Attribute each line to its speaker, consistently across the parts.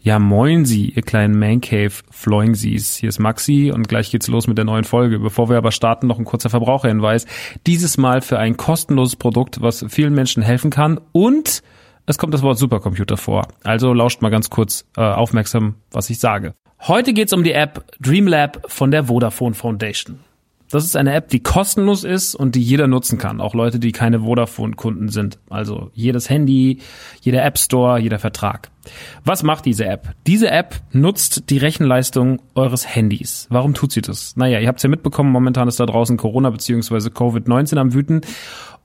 Speaker 1: Ja, moin Sie, ihr kleinen Mancave Floingsies. Hier ist Maxi und gleich geht's los mit der neuen Folge. Bevor wir aber starten, noch ein kurzer Verbraucherhinweis. Dieses Mal für ein kostenloses Produkt, was vielen Menschen helfen kann und es kommt das Wort Supercomputer vor. Also lauscht mal ganz kurz äh, aufmerksam, was ich sage. Heute geht's um die App Dreamlab von der Vodafone Foundation. Das ist eine App, die kostenlos ist und die jeder nutzen kann. Auch Leute, die keine Vodafone-Kunden sind. Also jedes Handy, jeder App Store, jeder Vertrag. Was macht diese App? Diese App nutzt die Rechenleistung eures Handys. Warum tut sie das? Naja, ihr habt es ja mitbekommen, momentan ist da draußen Corona bzw. Covid-19 am Wüten.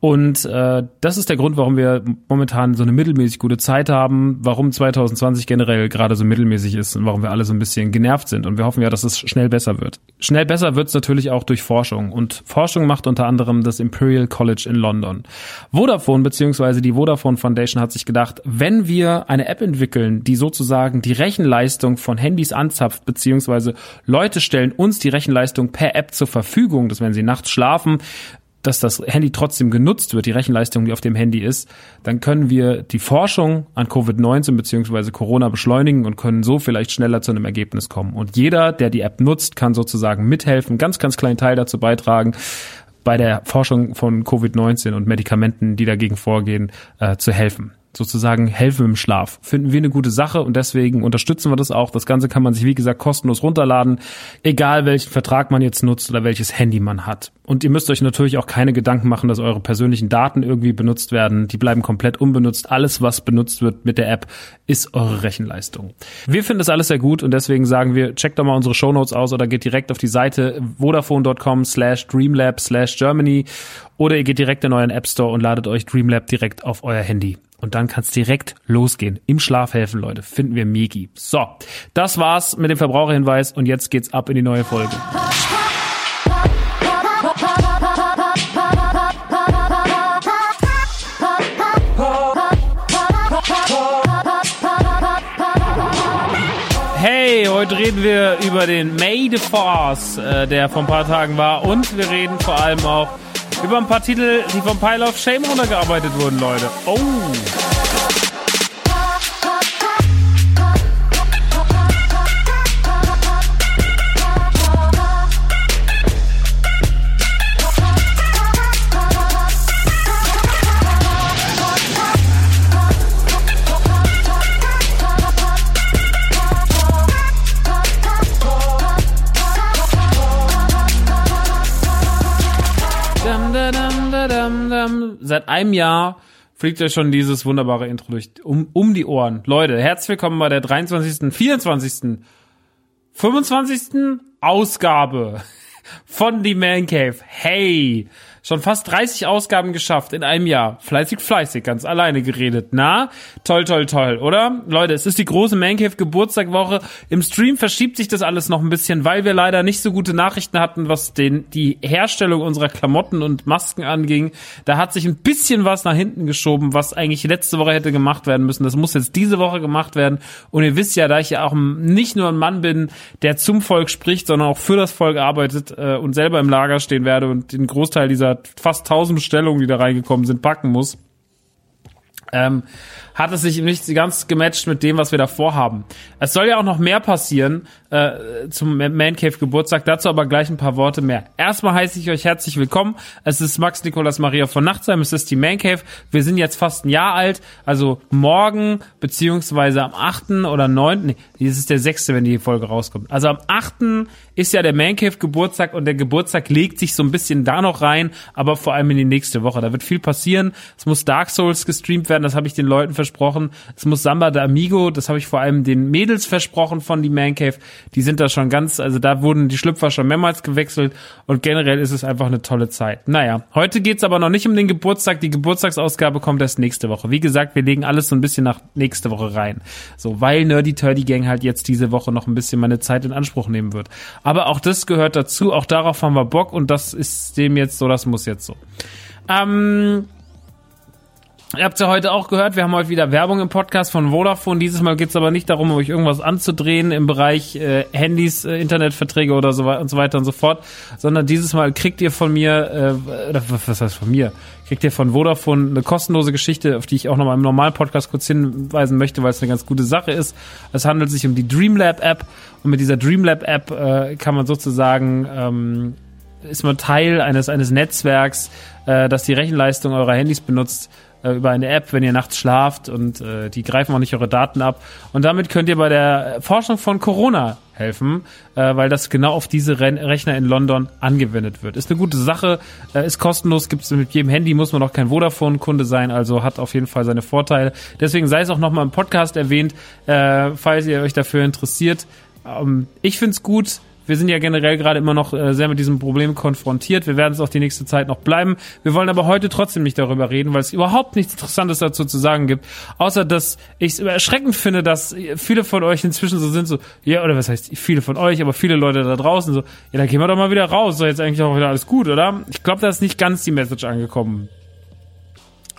Speaker 1: Und äh, das ist der Grund, warum wir momentan so eine mittelmäßig gute Zeit haben, warum 2020 generell gerade so mittelmäßig ist und warum wir alle so ein bisschen genervt sind. Und wir hoffen ja, dass es schnell besser wird. Schnell besser wird es natürlich auch durch Forschung. Und Forschung macht unter anderem das Imperial College in London. Vodafone bzw. die Vodafone Foundation hat sich gedacht, wenn wir eine App entwickeln, die sozusagen die Rechenleistung von Handys anzapft, beziehungsweise Leute stellen uns die Rechenleistung per App zur Verfügung, dass wenn sie nachts schlafen, dass das Handy trotzdem genutzt wird, die Rechenleistung, die auf dem Handy ist, dann können wir die Forschung an Covid-19 bzw. Corona beschleunigen und können so vielleicht schneller zu einem Ergebnis kommen. Und jeder, der die App nutzt, kann sozusagen mithelfen, ganz, ganz kleinen Teil dazu beitragen, bei der Forschung von Covid-19 und Medikamenten, die dagegen vorgehen, äh, zu helfen sozusagen helfen im Schlaf. Finden wir eine gute Sache und deswegen unterstützen wir das auch. Das Ganze kann man sich, wie gesagt, kostenlos runterladen, egal welchen Vertrag man jetzt nutzt oder welches Handy man hat. Und ihr müsst euch natürlich auch keine Gedanken machen, dass eure persönlichen Daten irgendwie benutzt werden. Die bleiben komplett unbenutzt. Alles, was benutzt wird mit der App, ist eure Rechenleistung. Wir finden das alles sehr gut und deswegen sagen wir, checkt doch mal unsere Shownotes aus oder geht direkt auf die Seite vodafone.com slash dreamlab slash Germany oder ihr geht direkt in euren App Store und ladet euch Dreamlab direkt auf euer Handy. Und dann kann es direkt losgehen. Im Schlaf helfen, Leute. Finden wir Megi. So, das war's mit dem Verbraucherhinweis und jetzt geht's ab in die neue Folge. Hey, Hey, heute reden wir über den May the Force, äh, der vor ein paar Tagen war. Und wir reden vor allem auch über ein paar Titel, die vom Pile of Shame runtergearbeitet wurden, Leute. Oh. Seit einem Jahr fliegt ja schon dieses wunderbare Intro durch um, um die Ohren. Leute, herzlich willkommen bei der 23., 24., 25. Ausgabe von The Man Cave. Hey, Schon fast 30 Ausgaben geschafft in einem Jahr. Fleißig, fleißig, ganz alleine geredet. Na, toll, toll, toll, oder? Leute, es ist die große Mancave Geburtstagwoche. Im Stream verschiebt sich das alles noch ein bisschen, weil wir leider nicht so gute Nachrichten hatten, was den, die Herstellung unserer Klamotten und Masken anging. Da hat sich ein bisschen was nach hinten geschoben, was eigentlich letzte Woche hätte gemacht werden müssen. Das muss jetzt diese Woche gemacht werden. Und ihr wisst ja, da ich ja auch nicht nur ein Mann bin, der zum Volk spricht, sondern auch für das Volk arbeitet äh, und selber im Lager stehen werde und den Großteil dieser fast 1000 Bestellungen, die da reingekommen sind, packen muss, ähm, hat es sich nicht ganz gematcht mit dem, was wir da vorhaben. Es soll ja auch noch mehr passieren äh, zum Man Cave Geburtstag, dazu aber gleich ein paar Worte mehr. Erstmal heiße ich euch herzlich willkommen. Es ist Max Nikolas Maria von Nachtsheim, es ist die Man Cave. Wir sind jetzt fast ein Jahr alt, also morgen beziehungsweise am 8. oder 9. Nee, das ist der 6., wenn die Folge rauskommt. Also am 8. ist ja der Man Cave Geburtstag und der Geburtstag legt sich so ein bisschen da noch rein, aber vor allem in die nächste Woche. Da wird viel passieren. Es muss Dark Souls gestreamt werden, das habe ich den Leuten versprochen. Es muss Samba de Amigo, das habe ich vor allem den Mädels versprochen von die Man Cave. Die sind da schon ganz, also da wurden die Schlüpfer schon mehrmals gewechselt und generell ist es einfach eine tolle Zeit. Naja, heute geht's aber noch nicht um den Geburtstag. Die Geburtstagsausgabe kommt erst nächste Woche. Wie gesagt, wir legen alles so ein bisschen nach nächste Woche rein. So, weil Nerdy Turdy Gang halt jetzt diese Woche noch ein bisschen meine Zeit in Anspruch nehmen wird. Aber auch das gehört dazu, auch darauf haben wir Bock und das ist dem jetzt so, das muss jetzt so. Ähm, Ihr habt ja heute auch gehört, wir haben heute wieder Werbung im Podcast von Vodafone. Dieses Mal geht's aber nicht darum, euch irgendwas anzudrehen im Bereich äh, Handys, äh, Internetverträge oder so, und so weiter und so fort, sondern dieses Mal kriegt ihr von mir, äh, oder was heißt von mir, kriegt ihr von Vodafone eine kostenlose Geschichte, auf die ich auch nochmal im normalen Podcast kurz hinweisen möchte, weil es eine ganz gute Sache ist. Es handelt sich um die Dreamlab App und mit dieser Dreamlab App äh, kann man sozusagen ähm, ist man Teil eines eines Netzwerks, äh, das die Rechenleistung eurer Handys benutzt über eine App, wenn ihr nachts schlaft und äh, die greifen auch nicht eure Daten ab. Und damit könnt ihr bei der Forschung von Corona helfen, äh, weil das genau auf diese Ren Rechner in London angewendet wird. Ist eine gute Sache, äh, ist kostenlos, gibt es mit jedem Handy, muss man auch kein Vodafone-Kunde sein, also hat auf jeden Fall seine Vorteile. Deswegen sei es auch nochmal im Podcast erwähnt, äh, falls ihr euch dafür interessiert. Ähm, ich find's gut, wir sind ja generell gerade immer noch äh, sehr mit diesem Problem konfrontiert. Wir werden es auch die nächste Zeit noch bleiben. Wir wollen aber heute trotzdem nicht darüber reden, weil es überhaupt nichts Interessantes dazu zu sagen gibt. Außer, dass ich es erschreckend finde, dass viele von euch inzwischen so sind, so, ja, oder was heißt viele von euch, aber viele Leute da draußen so, ja, dann gehen wir doch mal wieder raus. So, jetzt eigentlich auch wieder alles gut, oder? Ich glaube, da ist nicht ganz die Message angekommen.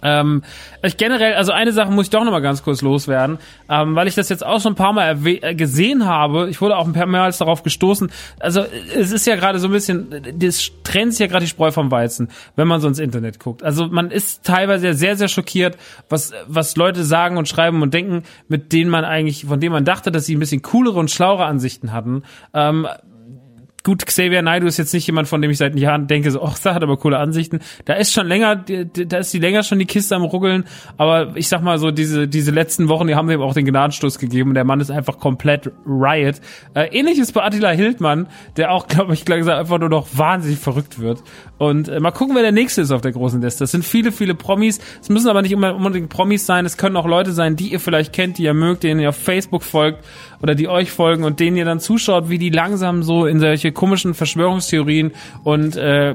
Speaker 1: Ähm, ich generell, also eine Sache muss ich doch noch mal ganz kurz loswerden, ähm, weil ich das jetzt auch schon ein paar Mal äh, gesehen habe. Ich wurde auch ein paar Mal darauf gestoßen. Also es ist ja gerade so ein bisschen, das trennt sich ja gerade die Spreu vom Weizen, wenn man so ins Internet guckt. Also man ist teilweise sehr, sehr schockiert, was, was Leute sagen und schreiben und denken, mit denen man eigentlich, von denen man dachte, dass sie ein bisschen coolere und schlauere Ansichten hatten. Ähm, gut, Xavier Naidoo ist jetzt nicht jemand, von dem ich seit Jahren denke, so, ach, der hat aber coole Ansichten. Da ist schon länger, da ist die länger schon die Kiste am ruckeln, aber ich sag mal so, diese, diese letzten Wochen, die haben ihm auch den Gnadenstoß gegeben der Mann ist einfach komplett Riot. Äh, ähnliches bei Attila Hildmann, der auch, glaube ich, gleich gesagt, einfach nur noch wahnsinnig verrückt wird. Und äh, mal gucken, wer der nächste ist auf der großen Liste. Das sind viele, viele Promis. Es müssen aber nicht unbedingt Promis sein, es können auch Leute sein, die ihr vielleicht kennt, die ihr mögt, denen ihr auf Facebook folgt oder die euch folgen und denen ihr dann zuschaut, wie die langsam so in solche komischen Verschwörungstheorien und äh,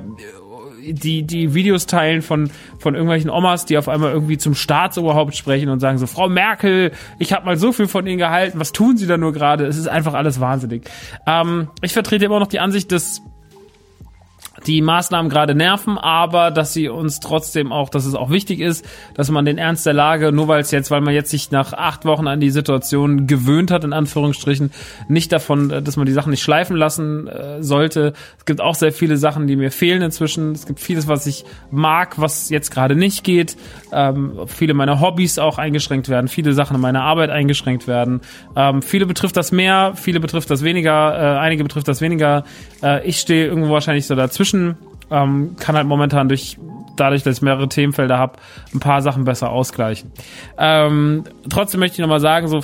Speaker 1: die die Videos teilen von von irgendwelchen Omas, die auf einmal irgendwie zum Staatsoberhaupt sprechen und sagen so Frau Merkel, ich habe mal so viel von Ihnen gehalten, was tun Sie da nur gerade? Es ist einfach alles wahnsinnig. Ähm, ich vertrete immer noch die Ansicht, dass die Maßnahmen gerade nerven, aber dass sie uns trotzdem auch, dass es auch wichtig ist, dass man den Ernst der Lage, nur weil es jetzt, weil man jetzt sich nach acht Wochen an die Situation gewöhnt hat, in Anführungsstrichen, nicht davon, äh, dass man die Sachen nicht schleifen lassen äh, sollte. Es gibt auch sehr viele Sachen, die mir fehlen inzwischen. Es gibt vieles, was ich mag, was jetzt gerade nicht geht. Ähm, viele meiner Hobbys auch eingeschränkt werden, viele Sachen in meiner Arbeit eingeschränkt werden. Ähm, viele betrifft das mehr, viele betrifft das weniger, äh, einige betrifft das weniger. Äh, ich stehe irgendwo wahrscheinlich so dazwischen, ähm, kann halt momentan durch dadurch, dass ich mehrere Themenfelder habe, ein paar Sachen besser ausgleichen. Ähm, trotzdem möchte ich nochmal sagen, so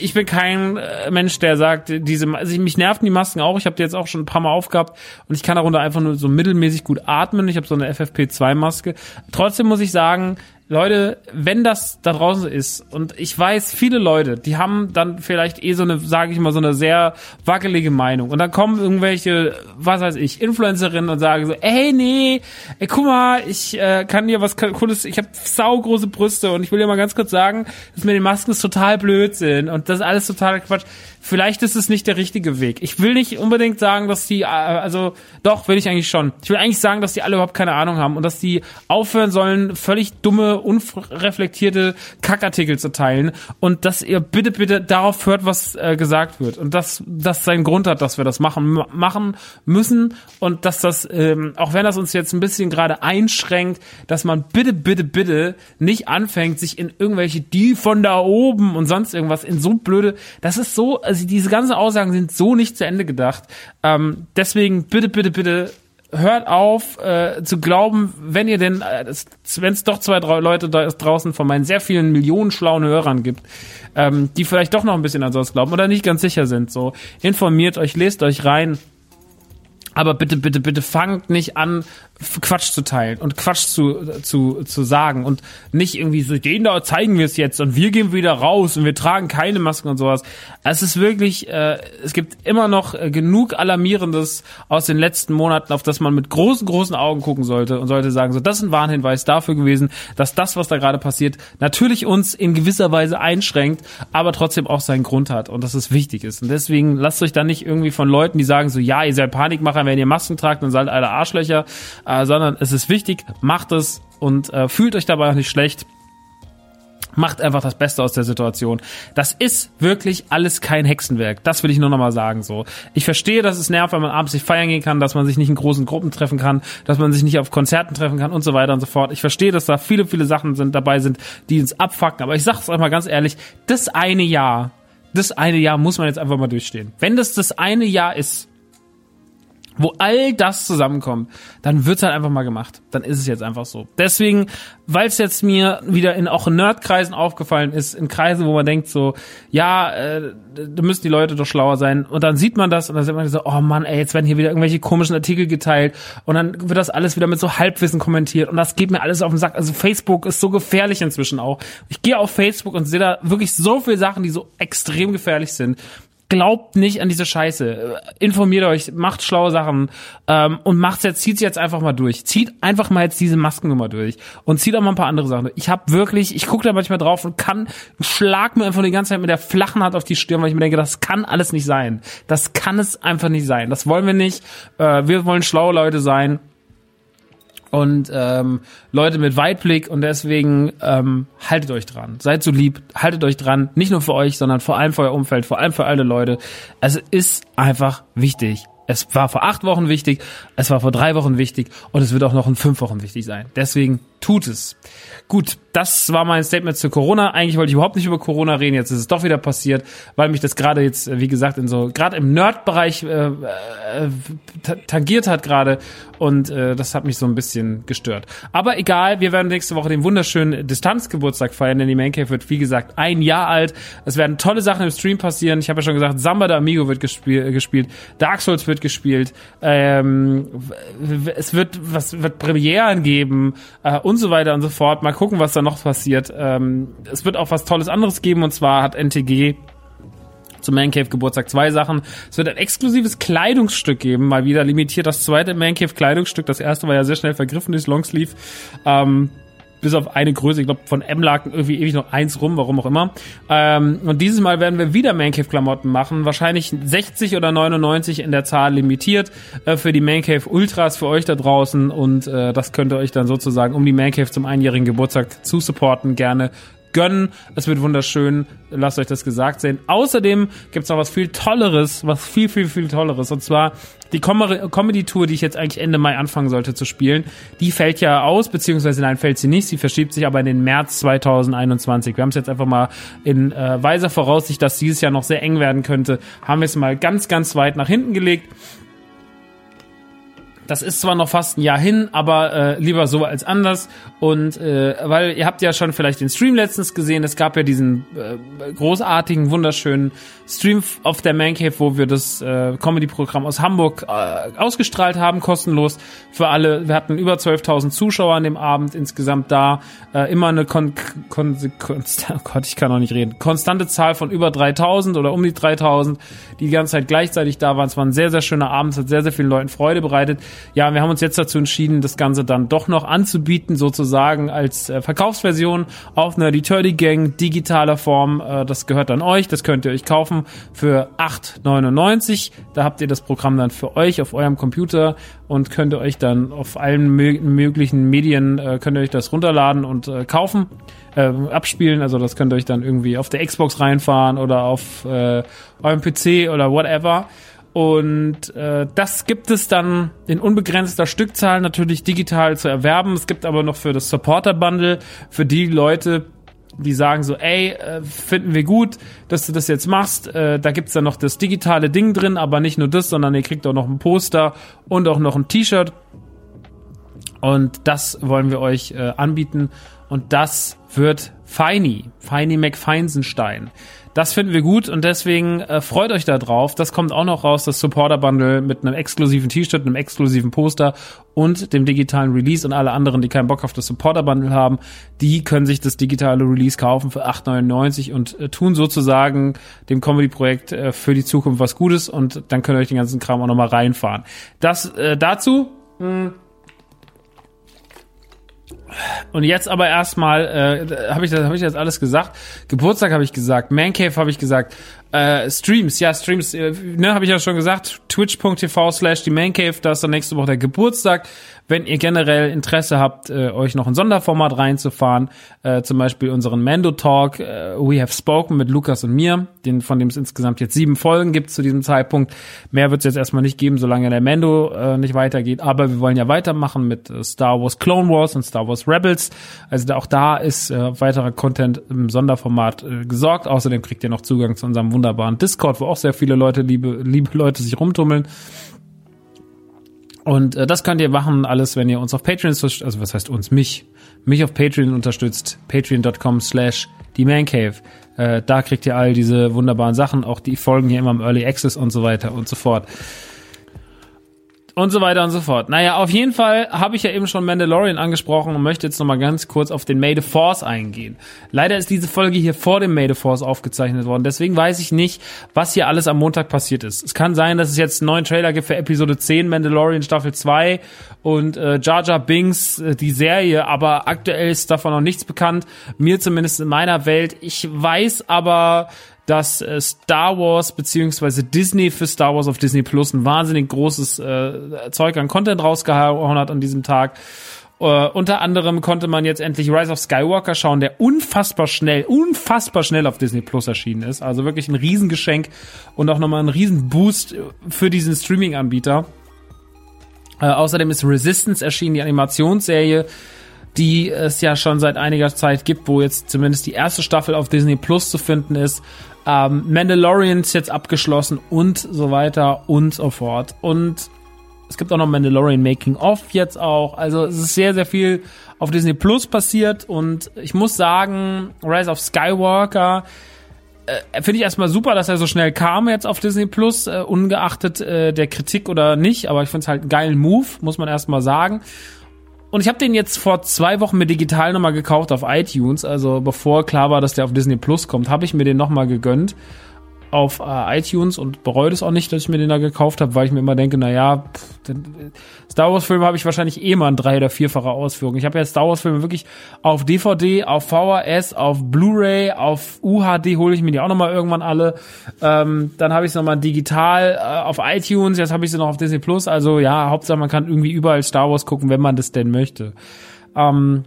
Speaker 1: ich bin kein äh, Mensch, der sagt, diese, also mich nerven die Masken auch. Ich habe die jetzt auch schon ein paar Mal aufgehabt und ich kann darunter einfach nur so mittelmäßig gut atmen. Ich habe so eine FFP2-Maske. Trotzdem muss ich sagen, Leute, wenn das da draußen ist und ich weiß, viele Leute, die haben dann vielleicht eh so eine, sage ich mal, so eine sehr wackelige Meinung und dann kommen irgendwelche, was weiß ich, Influencerinnen und sagen so, ey nee, ey guck mal, ich äh, kann dir was cooles, ich habe saugroße Brüste und ich will dir mal ganz kurz sagen, dass mir die Masken total blöd sind und das ist alles total Quatsch vielleicht ist es nicht der richtige Weg. Ich will nicht unbedingt sagen, dass die, äh, also doch, will ich eigentlich schon. Ich will eigentlich sagen, dass die alle überhaupt keine Ahnung haben und dass die aufhören sollen, völlig dumme, unreflektierte Kackartikel zu teilen und dass ihr bitte, bitte darauf hört, was äh, gesagt wird und dass das seinen Grund hat, dass wir das machen, machen müssen und dass das, ähm, auch wenn das uns jetzt ein bisschen gerade einschränkt, dass man bitte, bitte, bitte nicht anfängt, sich in irgendwelche die von da oben und sonst irgendwas in so blöde, das ist so, also diese ganzen Aussagen sind so nicht zu Ende gedacht. Ähm, deswegen bitte, bitte, bitte hört auf äh, zu glauben, wenn ihr denn, äh, wenn es doch zwei, drei Leute da draußen von meinen sehr vielen Millionen schlauen Hörern gibt, ähm, die vielleicht doch noch ein bisschen an sowas glauben oder nicht ganz sicher sind. So informiert euch, lest euch rein. Aber bitte, bitte, bitte fangt nicht an, Quatsch zu teilen und Quatsch zu, zu, zu sagen und nicht irgendwie so, den da zeigen wir es jetzt und wir gehen wieder raus und wir tragen keine Masken und sowas. Es ist wirklich, äh, es gibt immer noch äh, genug Alarmierendes aus den letzten Monaten, auf das man mit großen, großen Augen gucken sollte und sollte sagen, so, das ist ein Warnhinweis dafür gewesen, dass das, was da gerade passiert, natürlich uns in gewisser Weise einschränkt, aber trotzdem auch seinen Grund hat und dass es wichtig ist. Und deswegen lasst euch da nicht irgendwie von Leuten, die sagen so, ja, ihr seid Panikmacher, wenn ihr Masken tragt, dann seid alle Arschlöcher äh, sondern es ist wichtig, macht es und äh, fühlt euch dabei auch nicht schlecht. Macht einfach das Beste aus der Situation. Das ist wirklich alles kein Hexenwerk. Das will ich nur nochmal sagen, so. Ich verstehe, dass es nervt, wenn man abends nicht feiern gehen kann, dass man sich nicht in großen Gruppen treffen kann, dass man sich nicht auf Konzerten treffen kann und so weiter und so fort. Ich verstehe, dass da viele, viele Sachen sind, dabei sind, die uns abfacken. Aber ich sag's euch mal ganz ehrlich, das eine Jahr, das eine Jahr muss man jetzt einfach mal durchstehen. Wenn das das eine Jahr ist, wo all das zusammenkommt, dann wird's halt einfach mal gemacht. Dann ist es jetzt einfach so. Deswegen, weil es jetzt mir wieder in auch Nerdkreisen aufgefallen ist, in Kreisen, wo man denkt so, ja, äh, da müssen die Leute doch schlauer sein. Und dann sieht man das und dann sieht man so, oh Mann, ey, jetzt werden hier wieder irgendwelche komischen Artikel geteilt und dann wird das alles wieder mit so Halbwissen kommentiert und das geht mir alles auf den Sack. Also Facebook ist so gefährlich inzwischen auch. Ich gehe auf Facebook und sehe da wirklich so viele Sachen, die so extrem gefährlich sind glaubt nicht an diese Scheiße. Informiert euch, macht schlaue Sachen ähm, und macht's jetzt, zieht's jetzt einfach mal durch. Zieht einfach mal jetzt diese Maskennummer durch und zieht auch mal ein paar andere Sachen. Ich habe wirklich, ich gucke da manchmal drauf und kann, schlag mir einfach die ganze Zeit mit der flachen Hand auf die Stirn, weil ich mir denke, das kann alles nicht sein. Das kann es einfach nicht sein. Das wollen wir nicht. Äh, wir wollen schlaue Leute sein und ähm, Leute mit Weitblick und deswegen ähm, haltet euch dran. Seid so lieb, haltet euch dran, nicht nur für euch, sondern vor allem für euer Umfeld, vor allem für alle Leute. Es ist einfach wichtig. Es war vor acht Wochen wichtig, es war vor drei Wochen wichtig und es wird auch noch in fünf Wochen wichtig sein. Deswegen tut es. Gut, das war mein Statement zu Corona. Eigentlich wollte ich überhaupt nicht über Corona reden. Jetzt ist es doch wieder passiert, weil mich das gerade jetzt, wie gesagt, in so gerade im Nerd-Bereich äh, äh, tangiert hat gerade und äh, das hat mich so ein bisschen gestört. Aber egal, wir werden nächste Woche den wunderschönen Distanzgeburtstag feiern, denn die Mancave wird wie gesagt ein Jahr alt. Es werden tolle Sachen im Stream passieren. Ich habe ja schon gesagt, Samba de Amigo wird gespiel gespielt, Dark Souls wird gespielt, ähm, es wird was wird Premieren geben äh, und so weiter und so fort. Mal gucken, was da noch passiert. Ähm, es wird auch was Tolles anderes geben und zwar hat NTG zum Mancave Geburtstag zwei Sachen. Es wird ein exklusives Kleidungsstück geben, mal wieder limitiert das zweite Mancave Kleidungsstück. Das erste war ja sehr schnell vergriffen durchs Longsleeve. Ähm, bis auf eine Größe, ich glaube von M lag irgendwie ewig noch eins rum, warum auch immer. Ähm, und dieses Mal werden wir wieder Mancave Klamotten machen, wahrscheinlich 60 oder 99 in der Zahl limitiert äh, für die Mancave Ultras für euch da draußen und äh, das könnt ihr euch dann sozusagen um die Mancave zum einjährigen Geburtstag zu supporten gerne gönnen. Es wird wunderschön. Lasst euch das gesagt sehen. Außerdem gibt's noch was viel Tolleres, was viel, viel, viel Tolleres. Und zwar die Com Comedy-Tour, die ich jetzt eigentlich Ende Mai anfangen sollte zu spielen. Die fällt ja aus, beziehungsweise nein, fällt sie nicht. Sie verschiebt sich aber in den März 2021. Wir haben es jetzt einfach mal in äh, weiser Voraussicht, dass dieses Jahr noch sehr eng werden könnte, haben wir es mal ganz, ganz weit nach hinten gelegt. Das ist zwar noch fast ein Jahr hin, aber äh, lieber so als anders. Und äh, weil ihr habt ja schon vielleicht den Stream letztens gesehen, es gab ja diesen äh, großartigen, wunderschönen Stream auf der Man Cave, wo wir das äh, Comedy-Programm aus Hamburg äh, ausgestrahlt haben, kostenlos für alle. Wir hatten über 12.000 Zuschauer an dem Abend insgesamt da. Äh, immer eine kon kon kon oh Gott, ich kann auch nicht reden. Konstante Zahl von über 3.000 oder um die 3.000, die die ganze Zeit gleichzeitig da waren. Es war ein sehr, sehr schöner Abend, es hat sehr, sehr vielen Leuten Freude bereitet. Ja, wir haben uns jetzt dazu entschieden, das Ganze dann doch noch anzubieten, sozusagen als äh, Verkaufsversion auf einer Turdy Gang digitaler Form. Äh, das gehört an euch, das könnt ihr euch kaufen für 8,99. Da habt ihr das Programm dann für euch auf eurem Computer und könnt ihr euch dann auf allen möglichen Medien, äh, könnt ihr euch das runterladen und äh, kaufen äh, abspielen. Also das könnt ihr euch dann irgendwie auf der Xbox reinfahren oder auf äh, eurem PC oder whatever. Und äh, das gibt es dann in unbegrenzter Stückzahl natürlich digital zu erwerben. Es gibt aber noch für das Supporter-Bundle, für die Leute, die sagen so, ey, äh, finden wir gut, dass du das jetzt machst. Äh, da gibt's dann noch das digitale Ding drin, aber nicht nur das, sondern ihr kriegt auch noch ein Poster und auch noch ein T-Shirt. Und das wollen wir euch äh, anbieten. Und das wird Feini, Feini McFeinsenstein. Das finden wir gut und deswegen äh, freut euch da drauf. Das kommt auch noch raus, das Supporter Bundle mit einem exklusiven T-Shirt, einem exklusiven Poster und dem digitalen Release und alle anderen, die keinen Bock auf das Supporter Bundle haben, die können sich das digitale Release kaufen für 8,99 und äh, tun sozusagen dem Comedy Projekt äh, für die Zukunft was Gutes und dann könnt ihr euch den ganzen Kram auch nochmal reinfahren. Das äh, dazu mh, hm, und jetzt aber erstmal, äh, habe ich, das, hab ich das alles gesagt? Geburtstag habe ich gesagt, Mancave habe ich gesagt, äh, Streams, ja, Streams, äh, ne, habe ich ja schon gesagt, twitch.tv slash die Mancave, da ist dann nächste Woche der Geburtstag. Wenn ihr generell Interesse habt, äh, euch noch ein Sonderformat reinzufahren, äh, zum Beispiel unseren Mando Talk, äh, We Have Spoken mit Lukas und mir, den, von dem es insgesamt jetzt sieben Folgen gibt zu diesem Zeitpunkt. Mehr wird es jetzt erstmal nicht geben, solange der Mando äh, nicht weitergeht. Aber wir wollen ja weitermachen mit äh, Star Wars Clone Wars und Star Wars Rebels. Also auch da ist äh, weiterer Content im Sonderformat äh, gesorgt. Außerdem kriegt ihr noch Zugang zu unserem wunderbaren Discord, wo auch sehr viele Leute, liebe, liebe Leute sich rumtummeln. Und äh, das könnt ihr machen, alles, wenn ihr uns auf Patreon, also was heißt uns, mich, mich auf Patreon unterstützt, patreon.com slash die Mancave. Äh, da kriegt ihr all diese wunderbaren Sachen, auch die Folgen hier immer im Early Access und so weiter und so fort und so weiter und so fort. Naja, auf jeden Fall habe ich ja eben schon Mandalorian angesprochen und möchte jetzt nochmal ganz kurz auf den Made Force eingehen. Leider ist diese Folge hier vor dem Made Force aufgezeichnet worden, deswegen weiß ich nicht, was hier alles am Montag passiert ist. Es kann sein, dass es jetzt einen neuen Trailer gibt für Episode 10, Mandalorian Staffel 2 und äh, Jar Jar Binks, äh, die Serie, aber aktuell ist davon noch nichts bekannt. Mir zumindest in meiner Welt. Ich weiß aber, dass äh, Star Wars beziehungsweise Disney für Star Wars auf Disney Plus ein wahnsinnig großes äh, Zeug an Content rausgehauen hat an diesem Tag. Uh, unter anderem konnte man jetzt endlich Rise of Skywalker schauen, der unfassbar schnell, unfassbar schnell auf Disney Plus erschienen ist. Also wirklich ein Riesengeschenk und auch nochmal ein Riesenboost für diesen Streaming-Anbieter. Uh, außerdem ist Resistance erschienen, die Animationsserie, die es ja schon seit einiger Zeit gibt, wo jetzt zumindest die erste Staffel auf Disney Plus zu finden ist ähm, Mandalorian ist jetzt abgeschlossen und so weiter und so fort. Und es gibt auch noch Mandalorian Making Off jetzt auch. Also es ist sehr, sehr viel auf Disney Plus passiert und ich muss sagen, Rise of Skywalker äh, finde ich erstmal super, dass er so schnell kam jetzt auf Disney Plus, äh, ungeachtet äh, der Kritik oder nicht, aber ich finde es halt einen geilen Move, muss man erstmal sagen. Und ich habe den jetzt vor zwei Wochen mir digital nochmal gekauft auf iTunes. Also bevor klar war, dass der auf Disney Plus kommt, habe ich mir den nochmal gegönnt. Auf äh, iTunes und bereue das auch nicht, dass ich mir den da gekauft habe, weil ich mir immer denke, naja, pff, den, Star Wars Filme habe ich wahrscheinlich eh mal in drei oder vierfache Ausführung. Ich habe ja Star Wars Filme wirklich auf DVD, auf VHS, auf Blu-ray, auf UHD hole ich mir die auch nochmal irgendwann alle. Ähm, dann habe ich es nochmal digital äh, auf iTunes, jetzt habe ich sie noch auf Disney Plus. Also ja, Hauptsache man kann irgendwie überall Star Wars gucken, wenn man das denn möchte. Ähm,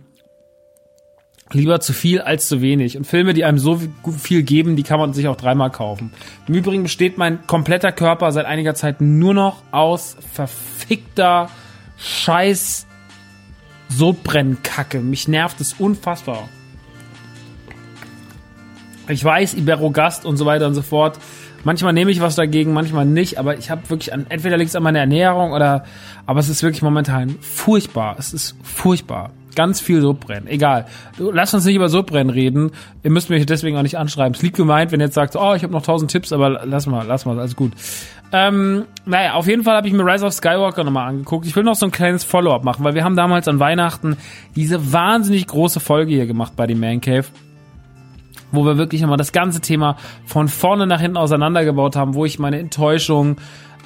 Speaker 1: Lieber zu viel als zu wenig. Und Filme, die einem so viel geben, die kann man sich auch dreimal kaufen. Im Übrigen besteht mein kompletter Körper seit einiger Zeit nur noch aus verfickter Scheiß Sodbrennkacke. Mich nervt es unfassbar. Ich weiß, Iberogast und so weiter und so fort. Manchmal nehme ich was dagegen, manchmal nicht, aber ich habe wirklich an, entweder liegt es an meiner Ernährung oder, aber es ist wirklich momentan furchtbar. Es ist furchtbar ganz viel Sodbrennen. Egal. Lass uns nicht über Sodbrennen reden. Ihr müsst mich deswegen auch nicht anschreiben. Es liegt gemeint, wenn ihr jetzt sagt, oh, ich habe noch tausend Tipps, aber lass mal, lass mal, alles gut. Ähm, naja, auf jeden Fall habe ich mir Rise of Skywalker nochmal angeguckt. Ich will noch so ein kleines Follow-up machen, weil wir haben damals an Weihnachten diese wahnsinnig große Folge hier gemacht bei dem Man Cave wo wir wirklich nochmal das ganze Thema von vorne nach hinten auseinandergebaut haben, wo ich meine Enttäuschung,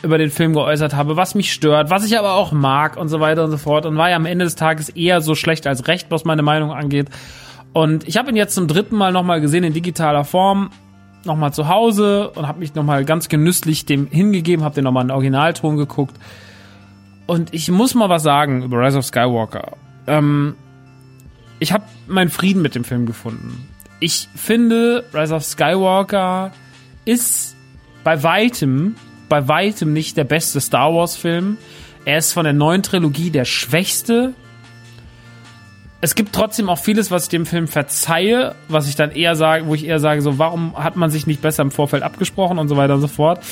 Speaker 1: über den Film geäußert habe, was mich stört, was ich aber auch mag und so weiter und so fort. Und war ja am Ende des Tages eher so schlecht als recht, was meine Meinung angeht. Und ich habe ihn jetzt zum dritten Mal nochmal gesehen in digitaler Form, nochmal zu Hause und habe mich nochmal ganz genüsslich dem hingegeben, habe den nochmal in Originalton geguckt. Und ich muss mal was sagen über Rise of Skywalker. Ähm, ich habe meinen Frieden mit dem Film gefunden. Ich finde, Rise of Skywalker ist bei weitem bei weitem nicht der beste Star Wars-Film. Er ist von der neuen Trilogie der schwächste. Es gibt trotzdem auch vieles, was ich dem Film verzeihe, was ich dann eher sage, wo ich eher sage, so, warum hat man sich nicht besser im Vorfeld abgesprochen und so weiter und so fort.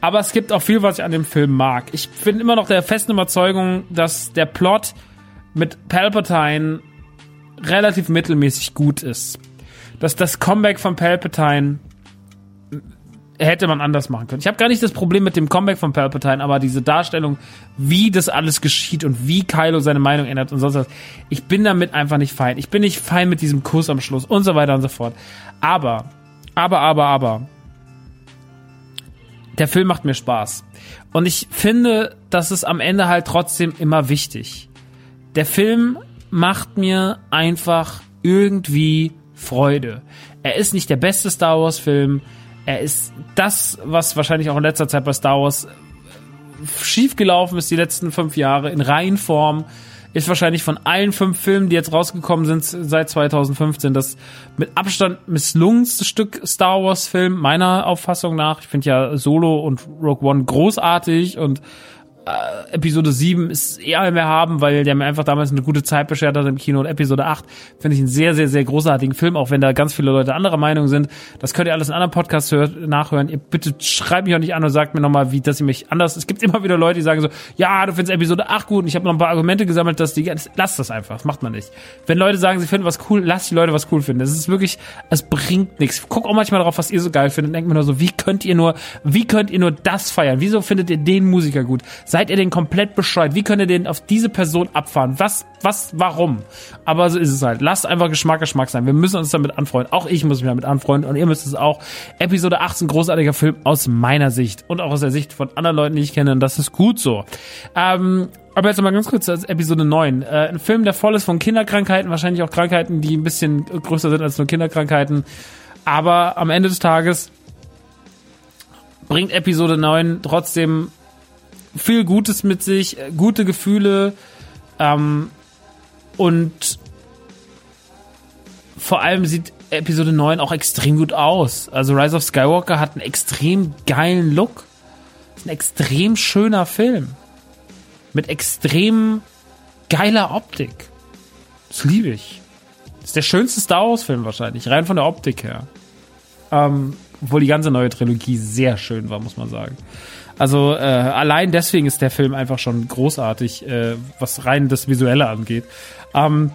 Speaker 1: Aber es gibt auch viel, was ich an dem Film mag. Ich bin immer noch der festen Überzeugung, dass der Plot mit Palpatine relativ mittelmäßig gut ist. Dass das Comeback von Palpatine hätte man anders machen können. Ich habe gar nicht das Problem mit dem Comeback von Palpatine, aber diese Darstellung, wie das alles geschieht und wie Kylo seine Meinung ändert und sonst was, ich bin damit einfach nicht fein. Ich bin nicht fein mit diesem Kuss am Schluss und so weiter und so fort. Aber, aber, aber, aber, der Film macht mir Spaß. Und ich finde, das ist am Ende halt trotzdem immer wichtig. Der Film macht mir einfach irgendwie Freude. Er ist nicht der beste Star Wars Film er ist das, was wahrscheinlich auch in letzter Zeit bei Star Wars schiefgelaufen ist die letzten fünf Jahre in Reihenform. Ist wahrscheinlich von allen fünf Filmen, die jetzt rausgekommen sind seit 2015, das mit Abstand misslungenste Stück Star Wars Film, meiner Auffassung nach. Ich finde ja Solo und Rogue One großartig und äh, Episode 7 ist eher mehr haben, weil der mir einfach damals eine gute Zeit beschert hat im Kino. Und Episode 8 finde ich einen sehr, sehr, sehr großartigen Film, auch wenn da ganz viele Leute anderer Meinung sind. Das könnt ihr alles in anderen Podcasts nachhören. Ihr bitte schreibt mich auch nicht an und sagt mir nochmal, wie, dass ihr mich anders. Es gibt immer wieder Leute, die sagen so, ja, du findest Episode 8 gut und ich habe noch ein paar Argumente gesammelt, dass die. Lasst das einfach, das macht man nicht. Wenn Leute sagen, sie finden was cool, lasst die Leute was cool finden. Es ist wirklich, es bringt nichts. Guck auch manchmal darauf, was ihr so geil findet. Denkt mir nur so, wie könnt ihr nur, wie könnt ihr nur das feiern? Wieso findet ihr den Musiker gut? Seid ihr den komplett bescheuert? Wie könnt ihr den auf diese Person abfahren? Was, was, warum? Aber so ist es halt. Lasst einfach Geschmack Geschmack sein. Wir müssen uns damit anfreunden. Auch ich muss mich damit anfreunden und ihr müsst es auch. Episode 8 ist ein großartiger Film aus meiner Sicht und auch aus der Sicht von anderen Leuten, die ich kenne. Und das ist gut so. Ähm, aber jetzt mal ganz kurz als Episode 9. Äh, ein Film, der voll ist von Kinderkrankheiten, wahrscheinlich auch Krankheiten, die ein bisschen größer sind als nur Kinderkrankheiten. Aber am Ende des Tages bringt Episode 9 trotzdem viel Gutes mit sich, äh, gute Gefühle ähm, und vor allem sieht Episode 9 auch extrem gut aus. Also Rise of Skywalker hat einen extrem geilen Look. Ist ein extrem schöner Film. Mit extrem geiler Optik. Das liebe ich. Das ist der schönste Star Wars Film wahrscheinlich, rein von der Optik her. Ähm, obwohl die ganze neue Trilogie sehr schön war, muss man sagen. Also äh, allein deswegen ist der Film einfach schon großartig, äh, was rein das Visuelle angeht. Ähm,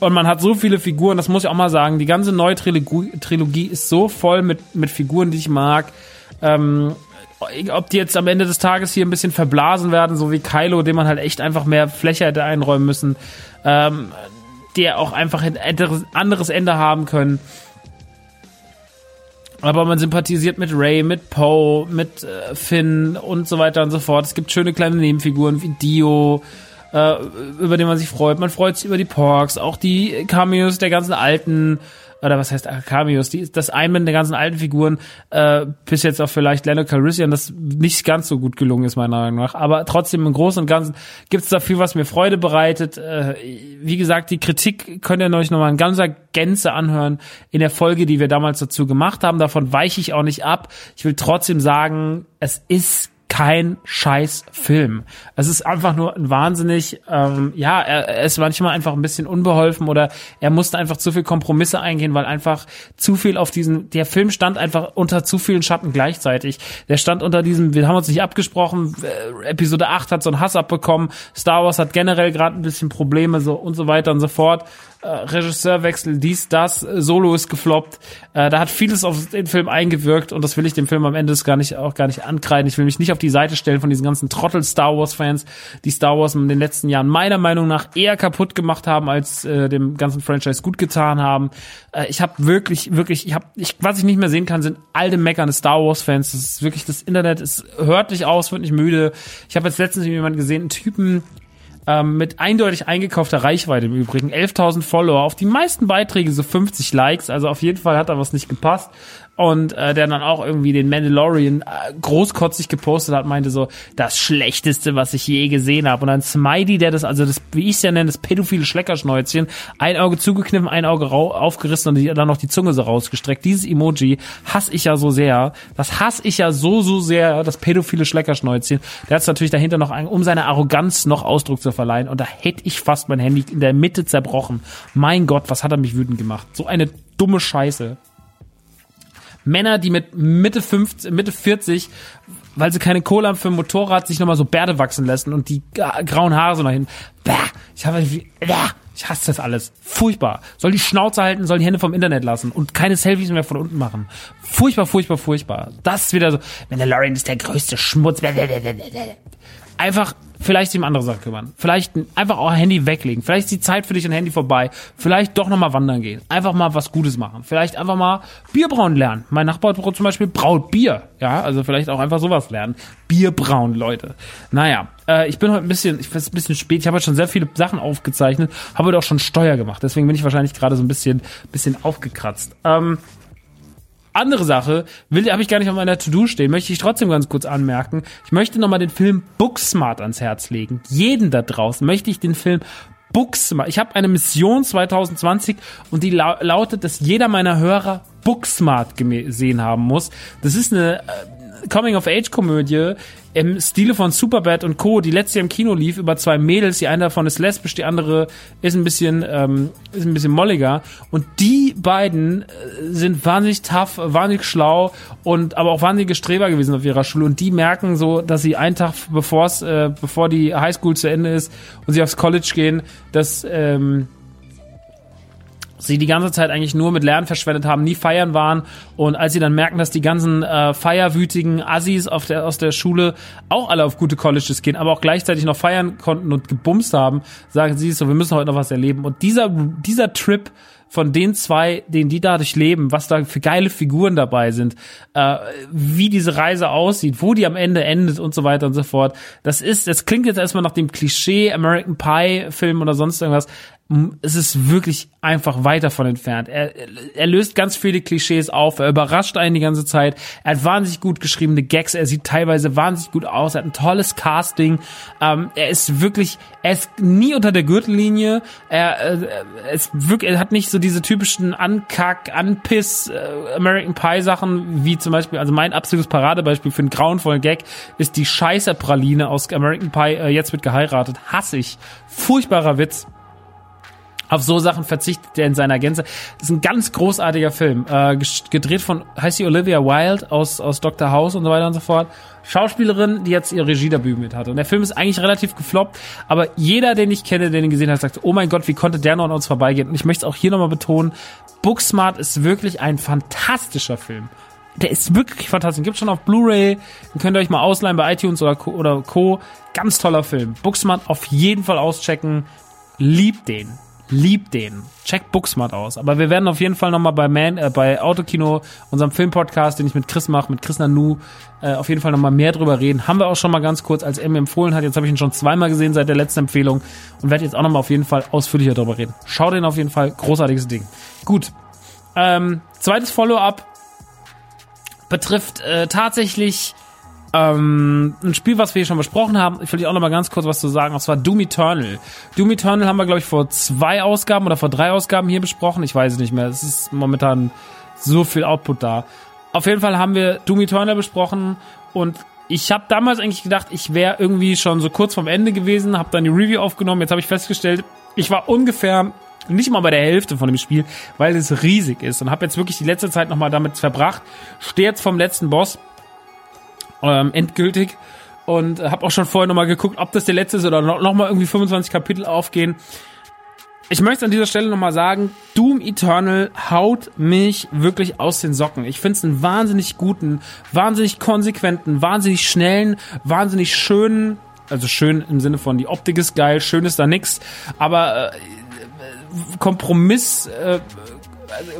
Speaker 1: und man hat so viele Figuren, das muss ich auch mal sagen. Die ganze neue Trilogie, Trilogie ist so voll mit, mit Figuren, die ich mag. Ähm, ob die jetzt am Ende des Tages hier ein bisschen verblasen werden, so wie Kylo, dem man halt echt einfach mehr Fläche hätte einräumen müssen, ähm, der auch einfach ein anderes Ende haben können. Aber man sympathisiert mit Ray, mit Poe, mit äh, Finn und so weiter und so fort. Es gibt schöne kleine Nebenfiguren wie Dio, äh, über den man sich freut. Man freut sich über die Porks, auch die Cameos der ganzen alten oder was heißt Cameos, die, das Einbinden der ganzen alten Figuren, äh, bis jetzt auch vielleicht Lando Calrissian, das nicht ganz so gut gelungen ist, meiner Meinung nach. Aber trotzdem im Großen und Ganzen gibt es dafür, was mir Freude bereitet. Äh, wie gesagt, die Kritik könnt ihr euch nochmal in ganzer Gänze anhören in der Folge, die wir damals dazu gemacht haben. Davon weiche ich auch nicht ab. Ich will trotzdem sagen, es ist kein scheiß Film. Es ist einfach nur ein wahnsinnig, ähm, ja, er, er ist manchmal einfach ein bisschen unbeholfen oder er musste einfach zu viel Kompromisse eingehen, weil einfach zu viel auf diesen, der Film stand einfach unter zu vielen Schatten gleichzeitig. Der stand unter diesem, wir haben uns nicht abgesprochen, äh, Episode 8 hat so einen Hass abbekommen, Star Wars hat generell gerade ein bisschen Probleme so und so weiter und so fort äh, Regisseurwechsel, dies, das, Solo ist gefloppt. Äh, da hat vieles auf den Film eingewirkt und das will ich dem Film am Ende gar nicht, auch gar nicht ankreiden. Ich will mich nicht auf die Seite stellen von diesen ganzen Trottel Star Wars Fans, die Star Wars in den letzten Jahren meiner Meinung nach eher kaputt gemacht haben, als äh, dem ganzen Franchise gut getan haben. Äh, ich habe wirklich, wirklich, ich habe, ich, was ich nicht mehr sehen kann, sind alte meckernde Star Wars Fans. Das ist wirklich, das Internet ist hört nicht aus, wird nicht müde. Ich habe jetzt letztens jemanden gesehen, einen Typen, ähm, mit eindeutig eingekaufter Reichweite im Übrigen. 11.000 Follower, auf die meisten Beiträge so 50 Likes, also auf jeden Fall hat da was nicht gepasst und äh, der dann auch irgendwie den Mandalorian äh, großkotzig gepostet hat, meinte so, das Schlechteste, was ich je gesehen habe. Und dann Smiley, der das, also das, wie ich es ja nenne, das pädophile Schleckerschnäuzchen, ein Auge zugekniffen, ein Auge aufgerissen und die, dann noch die Zunge so rausgestreckt. Dieses Emoji hasse ich ja so sehr. Das hasse ich ja so, so sehr, das pädophile Schleckerschnäuzchen. Der hat es natürlich dahinter noch, ein, um seine Arroganz noch Ausdruck zu verleihen. Und da hätte ich fast mein Handy in der Mitte zerbrochen. Mein Gott, was hat er mich wütend gemacht? So eine dumme Scheiße. Männer, die mit Mitte 50, Mitte 40, weil sie keine Kohle haben für ein Motorrad, sich nochmal so Bärte wachsen lassen und die grauen Haare so nach hinten. Bäh, ich habe bäh, ich hasse das alles. Furchtbar. Soll die Schnauze halten, soll die Hände vom Internet lassen und keine Selfies mehr von unten machen. Furchtbar, furchtbar, furchtbar. Das ist wieder so, Mandalorian ist der größte Schmutz einfach vielleicht sich um andere Sachen kümmern. Vielleicht einfach auch Handy weglegen. Vielleicht ist die Zeit für dich ein Handy vorbei. Vielleicht doch nochmal wandern gehen. Einfach mal was Gutes machen. Vielleicht einfach mal Bierbrauen lernen. Mein Nachbar zum Beispiel braut Bier. Ja, also vielleicht auch einfach sowas lernen. Bierbrauen, Leute. Naja, äh, ich bin heute ein bisschen, ich weiß ein bisschen spät. Ich habe heute schon sehr viele Sachen aufgezeichnet. Habe heute auch schon Steuer gemacht. Deswegen bin ich wahrscheinlich gerade so ein bisschen, bisschen aufgekratzt. Ähm, andere Sache, will habe ich gar nicht auf meiner To-Do stehen, möchte ich trotzdem ganz kurz anmerken. Ich möchte nochmal den Film Booksmart ans Herz legen. Jeden da draußen möchte ich den Film Booksmart. Ich habe eine Mission 2020 und die la lautet, dass jeder meiner Hörer Booksmart gesehen haben muss. Das ist eine äh, Coming-of-Age-Komödie, im Stile von Superbad und Co., die letzte im Kino lief, über zwei Mädels, die eine davon ist lesbisch, die andere ist ein bisschen, ähm, ist ein bisschen molliger. Und die beiden äh, sind wahnsinnig tough, wahnsinnig schlau und aber auch wahnsinnige Streber gewesen auf ihrer Schule. Und die merken so, dass sie einen Tag bevor es, äh, bevor die Highschool zu Ende ist und sie aufs College gehen, dass ähm, sie die ganze Zeit eigentlich nur mit Lernen verschwendet haben, nie feiern waren und als sie dann merken, dass die ganzen äh, feierwütigen Assis auf der, aus der Schule auch alle auf gute Colleges gehen, aber auch gleichzeitig noch feiern konnten und gebumst haben, sagen sie so, wir müssen heute noch was erleben und dieser, dieser Trip von den zwei, den die dadurch leben, was da für geile Figuren dabei sind, äh, wie diese Reise aussieht, wo die am Ende endet und so weiter und so fort. Das ist, das klingt jetzt erstmal nach dem Klischee American Pie Film oder sonst irgendwas es ist wirklich einfach weit davon entfernt. Er, er löst ganz viele Klischees auf, er überrascht einen die ganze Zeit, er hat wahnsinnig gut geschriebene Gags, er sieht teilweise wahnsinnig gut aus, er hat ein tolles Casting, ähm, er ist wirklich, er ist nie unter der Gürtellinie, er, äh, er, ist wirklich, er hat nicht so diese typischen Ankack, Anpiss äh, American Pie Sachen, wie zum Beispiel, also mein absolutes Paradebeispiel für einen grauenvollen Gag ist die Scheiße Praline aus American Pie, äh, jetzt wird geheiratet, hasse ich, furchtbarer Witz auf so Sachen verzichtet er in seiner Gänze. Das ist ein ganz großartiger Film. Äh, gedreht von, heißt sie Olivia Wilde aus, aus Dr. House und so weiter und so fort. Schauspielerin, die jetzt ihr Regiedebüt mit hatte. Und der Film ist eigentlich relativ gefloppt, aber jeder, den ich kenne, der ihn gesehen hat, sagt, oh mein Gott, wie konnte der noch an uns vorbeigehen? Und ich möchte es auch hier nochmal betonen, Booksmart ist wirklich ein fantastischer Film. Der ist wirklich fantastisch. Gibt schon auf Blu-ray. Den könnt ihr euch mal ausleihen bei iTunes oder Co. Oder Co. Ganz toller Film. Booksmart auf jeden Fall auschecken. Liebt den liebt den. Check Booksmart aus. Aber wir werden auf jeden Fall nochmal bei äh, bei Autokino, unserem Filmpodcast, den ich mit Chris mache, mit Chris Nanu, äh, auf jeden Fall nochmal mehr drüber reden. Haben wir auch schon mal ganz kurz, als er mir empfohlen hat. Jetzt habe ich ihn schon zweimal gesehen seit der letzten Empfehlung und werde jetzt auch nochmal auf jeden Fall ausführlicher drüber reden. Schau den auf jeden Fall. Großartiges Ding. Gut. Ähm, zweites Follow-up betrifft äh, tatsächlich ähm, ein Spiel, was wir hier schon besprochen haben. Ich will auch noch mal ganz kurz was zu sagen. Und zwar Doom Eternal. Doom Eternal haben wir, glaube ich, vor zwei Ausgaben oder vor drei Ausgaben hier besprochen. Ich weiß es nicht mehr. Es ist momentan so viel Output da. Auf jeden Fall haben wir Doom Eternal besprochen und ich habe damals eigentlich gedacht, ich wäre irgendwie schon so kurz vorm Ende gewesen, habe dann die Review aufgenommen. Jetzt habe ich festgestellt, ich war ungefähr nicht mal bei der Hälfte von dem Spiel, weil es riesig ist und habe jetzt wirklich die letzte Zeit nochmal damit verbracht. Stehe jetzt vom letzten Boss ähm, endgültig und habe auch schon vorher nochmal geguckt, ob das der letzte ist oder noch, noch mal irgendwie 25 Kapitel aufgehen. Ich möchte an dieser Stelle nochmal sagen, Doom Eternal haut mich wirklich aus den Socken. Ich finde es einen wahnsinnig guten, wahnsinnig konsequenten, wahnsinnig schnellen, wahnsinnig schönen, also schön im Sinne von die Optik ist geil, schön ist da nix, aber äh, Kompromiss, äh,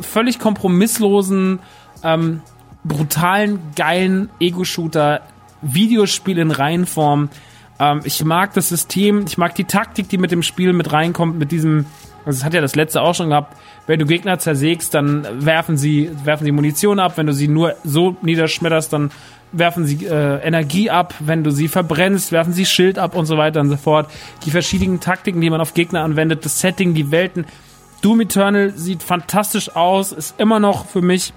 Speaker 1: völlig kompromisslosen, ähm, brutalen, geilen Ego-Shooter, Videospiel in Reihenform. Ähm, ich mag das System, ich mag die Taktik, die mit dem Spiel mit reinkommt, mit diesem, also es hat ja das letzte auch schon gehabt, wenn du Gegner zersägst, dann werfen sie, werfen sie Munition ab, wenn du sie nur so niederschmetterst, dann werfen sie äh, Energie ab, wenn du sie verbrennst, werfen sie Schild ab und so weiter und so fort. Die verschiedenen Taktiken, die man auf Gegner anwendet, das Setting, die Welten. Doom Eternal sieht fantastisch aus, ist immer noch für mich,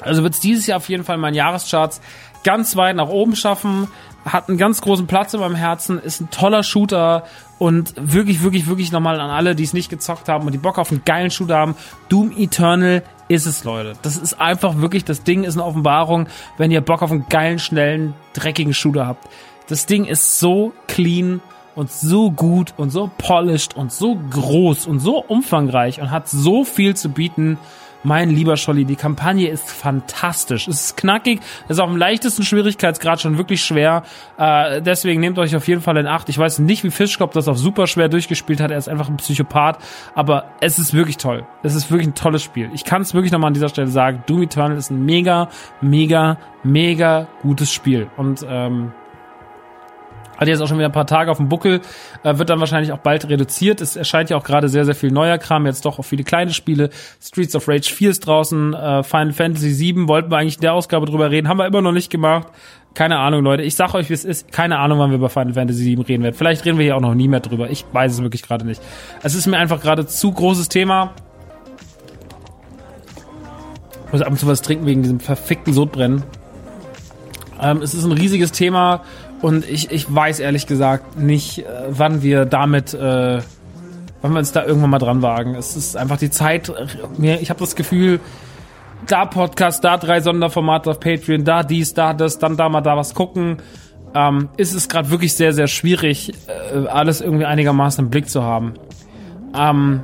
Speaker 1: also wird es dieses Jahr auf jeden Fall in meinen Jahrescharts ganz weit nach oben schaffen, hat einen ganz großen Platz in meinem Herzen, ist ein toller Shooter und wirklich, wirklich, wirklich nochmal an alle, die es nicht gezockt haben und die Bock auf einen geilen Shooter haben. Doom Eternal ist es, Leute. Das ist einfach wirklich, das Ding ist eine Offenbarung, wenn ihr Bock auf einen geilen, schnellen, dreckigen Shooter habt. Das Ding ist so clean und so gut und so polished und so groß und so umfangreich und hat so viel zu bieten. Mein lieber Scholli, die Kampagne ist fantastisch. Es ist knackig, ist auf dem leichtesten Schwierigkeitsgrad schon wirklich schwer. Äh, deswegen nehmt euch auf jeden Fall in Acht. Ich weiß nicht, wie Fischkopf das auf super schwer durchgespielt hat. Er ist einfach ein Psychopath. Aber es ist wirklich toll. Es ist wirklich ein tolles Spiel. Ich kann es wirklich nochmal an dieser Stelle sagen. Doom Eternal ist ein mega, mega, mega gutes Spiel. Und ähm, hat jetzt auch schon wieder ein paar Tage auf dem Buckel, äh, wird dann wahrscheinlich auch bald reduziert. Es erscheint ja auch gerade sehr, sehr viel neuer Kram, jetzt doch auch viele kleine Spiele. Streets of Rage 4 ist draußen, äh, Final Fantasy 7 wollten wir eigentlich in der Ausgabe drüber reden, haben wir immer noch nicht gemacht. Keine Ahnung, Leute. Ich sag euch, wie es ist. Keine Ahnung, wann wir über Final Fantasy 7 reden werden. Vielleicht reden wir hier auch noch nie mehr drüber. Ich weiß es wirklich gerade nicht. Es ist mir einfach gerade zu großes Thema. Ich muss ab und zu was trinken wegen diesem verfickten Sodbrennen. Ähm, es ist ein riesiges Thema und ich, ich weiß ehrlich gesagt nicht, äh, wann wir damit, äh, wann wir uns da irgendwann mal dran wagen. Es ist einfach die Zeit, ich habe das Gefühl, da Podcast, da drei Sonderformate auf Patreon, da dies, da das, dann da mal da was gucken. Ähm, ist es gerade wirklich sehr, sehr schwierig, äh, alles irgendwie einigermaßen im Blick zu haben. Ähm,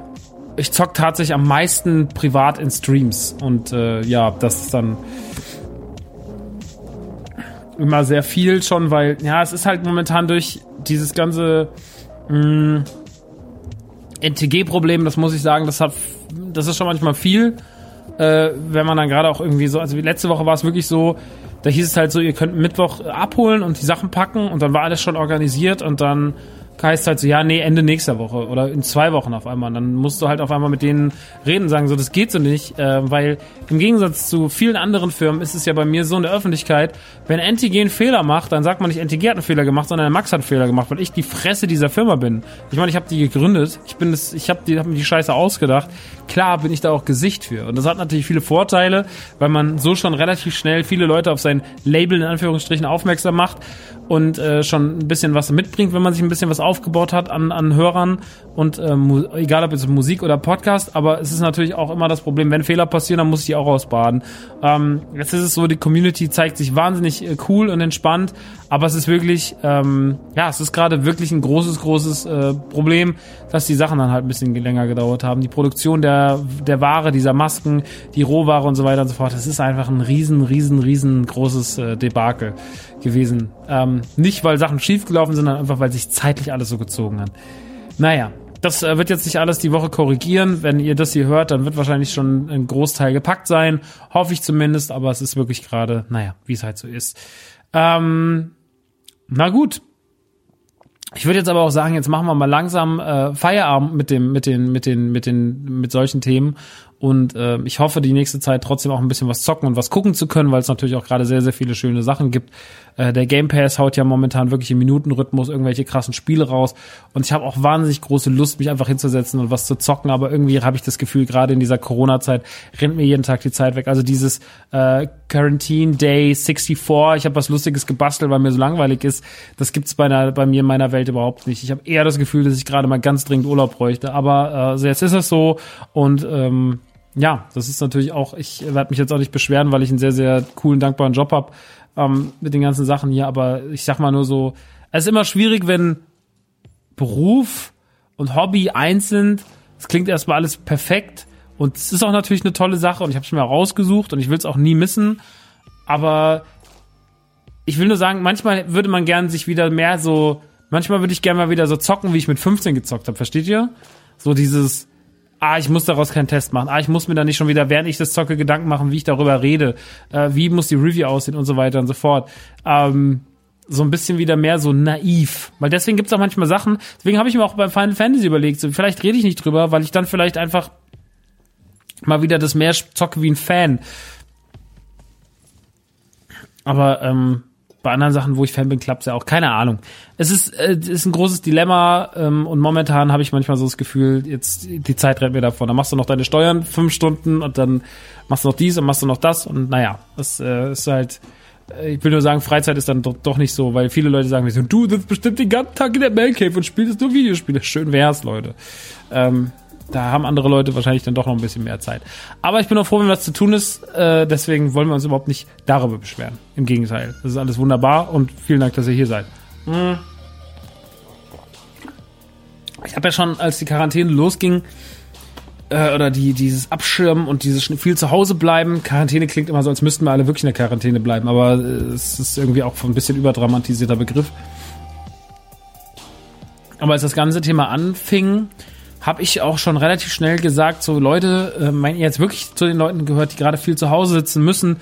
Speaker 1: ich zock tatsächlich am meisten privat in Streams und äh, ja, das ist dann immer sehr viel schon, weil, ja, es ist halt momentan durch dieses ganze mm, NTG-Problem, das muss ich sagen, das hat, das ist schon manchmal viel, äh, wenn man dann gerade auch irgendwie so, also letzte Woche war es wirklich so, da hieß es halt so, ihr könnt Mittwoch abholen und die Sachen packen und dann war alles schon organisiert und dann heißt halt so, ja, nee, Ende nächster Woche oder in zwei Wochen auf einmal. Und dann musst du halt auf einmal mit denen reden, sagen so, das geht so nicht, äh, weil im Gegensatz zu vielen anderen Firmen ist es ja bei mir so in der Öffentlichkeit, wenn NTG einen Fehler macht, dann sagt man nicht, NTG hat einen Fehler gemacht, sondern der Max hat einen Fehler gemacht, weil ich die Fresse dieser Firma bin. Ich meine, ich habe die gegründet, ich bin das, ich habe die, hab mir die Scheiße ausgedacht. Klar bin ich da auch Gesicht für. Und das hat natürlich viele Vorteile, weil man so schon relativ schnell viele Leute auf sein Label in Anführungsstrichen aufmerksam macht und äh, schon ein bisschen was mitbringt, wenn man sich ein bisschen was aufgebaut hat an, an Hörern und äh, egal ob jetzt Musik oder Podcast, aber es ist natürlich auch immer das Problem, wenn Fehler passieren, dann muss ich die auch ausbaden. Ähm, jetzt ist es so, die Community zeigt sich wahnsinnig äh, cool und entspannt, aber es ist wirklich, ähm, ja, es ist gerade wirklich ein großes, großes äh, Problem, dass die Sachen dann halt ein bisschen länger gedauert haben. Die Produktion der, der Ware, dieser Masken, die Rohware und so weiter und so fort, das ist einfach ein riesen, riesen, riesengroßes äh, Debakel gewesen. Ähm, nicht, weil Sachen schiefgelaufen sind, sondern einfach, weil sich zeitlich alles so gezogen hat. Naja, das äh, wird jetzt nicht alles die Woche korrigieren. Wenn ihr das hier hört, dann wird wahrscheinlich schon ein Großteil gepackt sein. Hoffe ich zumindest, aber es ist wirklich gerade, naja, wie es halt so ist. Ähm, na gut. Ich würde jetzt aber auch sagen, jetzt machen wir mal langsam äh, Feierabend mit dem, mit den, mit den, mit den, mit solchen Themen und äh, ich hoffe, die nächste Zeit trotzdem auch ein bisschen was zocken und was gucken zu können, weil es natürlich auch gerade sehr, sehr viele schöne Sachen gibt. Äh, der Game Pass haut ja momentan wirklich im Minutenrhythmus irgendwelche krassen Spiele raus. Und ich habe auch wahnsinnig große Lust, mich einfach hinzusetzen und was zu zocken. Aber irgendwie habe ich das Gefühl, gerade in dieser Corona-Zeit rennt mir jeden Tag die Zeit weg. Also dieses äh, Quarantine Day 64, ich habe was Lustiges gebastelt, weil mir so langweilig ist. Das gibt's bei, bei mir in meiner Welt überhaupt nicht. Ich habe eher das Gefühl, dass ich gerade mal ganz dringend Urlaub bräuchte. Aber äh, jetzt ist es so und ähm, ja, das ist natürlich auch, ich werde mich jetzt auch nicht beschweren, weil ich einen sehr, sehr coolen, dankbaren Job habe ähm, mit den ganzen Sachen hier, aber ich sag mal nur so, es ist immer schwierig, wenn Beruf und Hobby eins sind. Es klingt erstmal alles perfekt und es ist auch natürlich eine tolle Sache und ich habe es mir rausgesucht und ich will es auch nie missen, aber ich will nur sagen, manchmal würde man gern sich wieder mehr so, manchmal würde ich gerne mal wieder so zocken, wie ich mit 15 gezockt habe, versteht ihr? So dieses ah, ich muss daraus keinen Test machen, ah, ich muss mir da nicht schon wieder, während ich das zocke, Gedanken machen, wie ich darüber rede, äh, wie muss die Review aussehen und so weiter und so fort. Ähm, so ein bisschen wieder mehr so naiv. Weil deswegen gibt's auch manchmal Sachen, deswegen habe ich mir auch beim Final Fantasy überlegt, so, vielleicht rede ich nicht drüber, weil ich dann vielleicht einfach mal wieder das mehr zocke wie ein Fan. Aber ähm, bei anderen Sachen, wo ich Fan bin, klappt's ja auch. Keine Ahnung. Es ist, äh, ist ein großes Dilemma ähm, und momentan habe ich manchmal so das Gefühl, jetzt die Zeit rennt mir davon. Dann machst du noch deine Steuern fünf Stunden und dann machst du noch dies und machst du noch das und naja, das äh, ist halt. äh, Ich will nur sagen, Freizeit ist dann doch, doch nicht so, weil viele Leute sagen mir so, du sitzt bestimmt den ganzen Tag in der Mailcave und spielst nur Videospiele. Schön wär's, Leute. Ähm, da haben andere Leute wahrscheinlich dann doch noch ein bisschen mehr Zeit. Aber ich bin auch froh, wenn was zu tun ist. Äh, deswegen wollen wir uns überhaupt nicht darüber beschweren. Im Gegenteil. Das ist alles wunderbar und vielen Dank, dass ihr hier seid. Hm. Ich habe ja schon, als die Quarantäne losging, äh, oder die, dieses Abschirmen und dieses viel zu Hause bleiben. Quarantäne klingt immer so, als müssten wir alle wirklich in der Quarantäne bleiben, aber äh, es ist irgendwie auch ein bisschen überdramatisierter Begriff. Aber als das ganze Thema anfing, habe ich auch schon relativ schnell gesagt, so Leute, äh, ihr jetzt wirklich zu den Leuten gehört, die gerade viel zu Hause sitzen müssen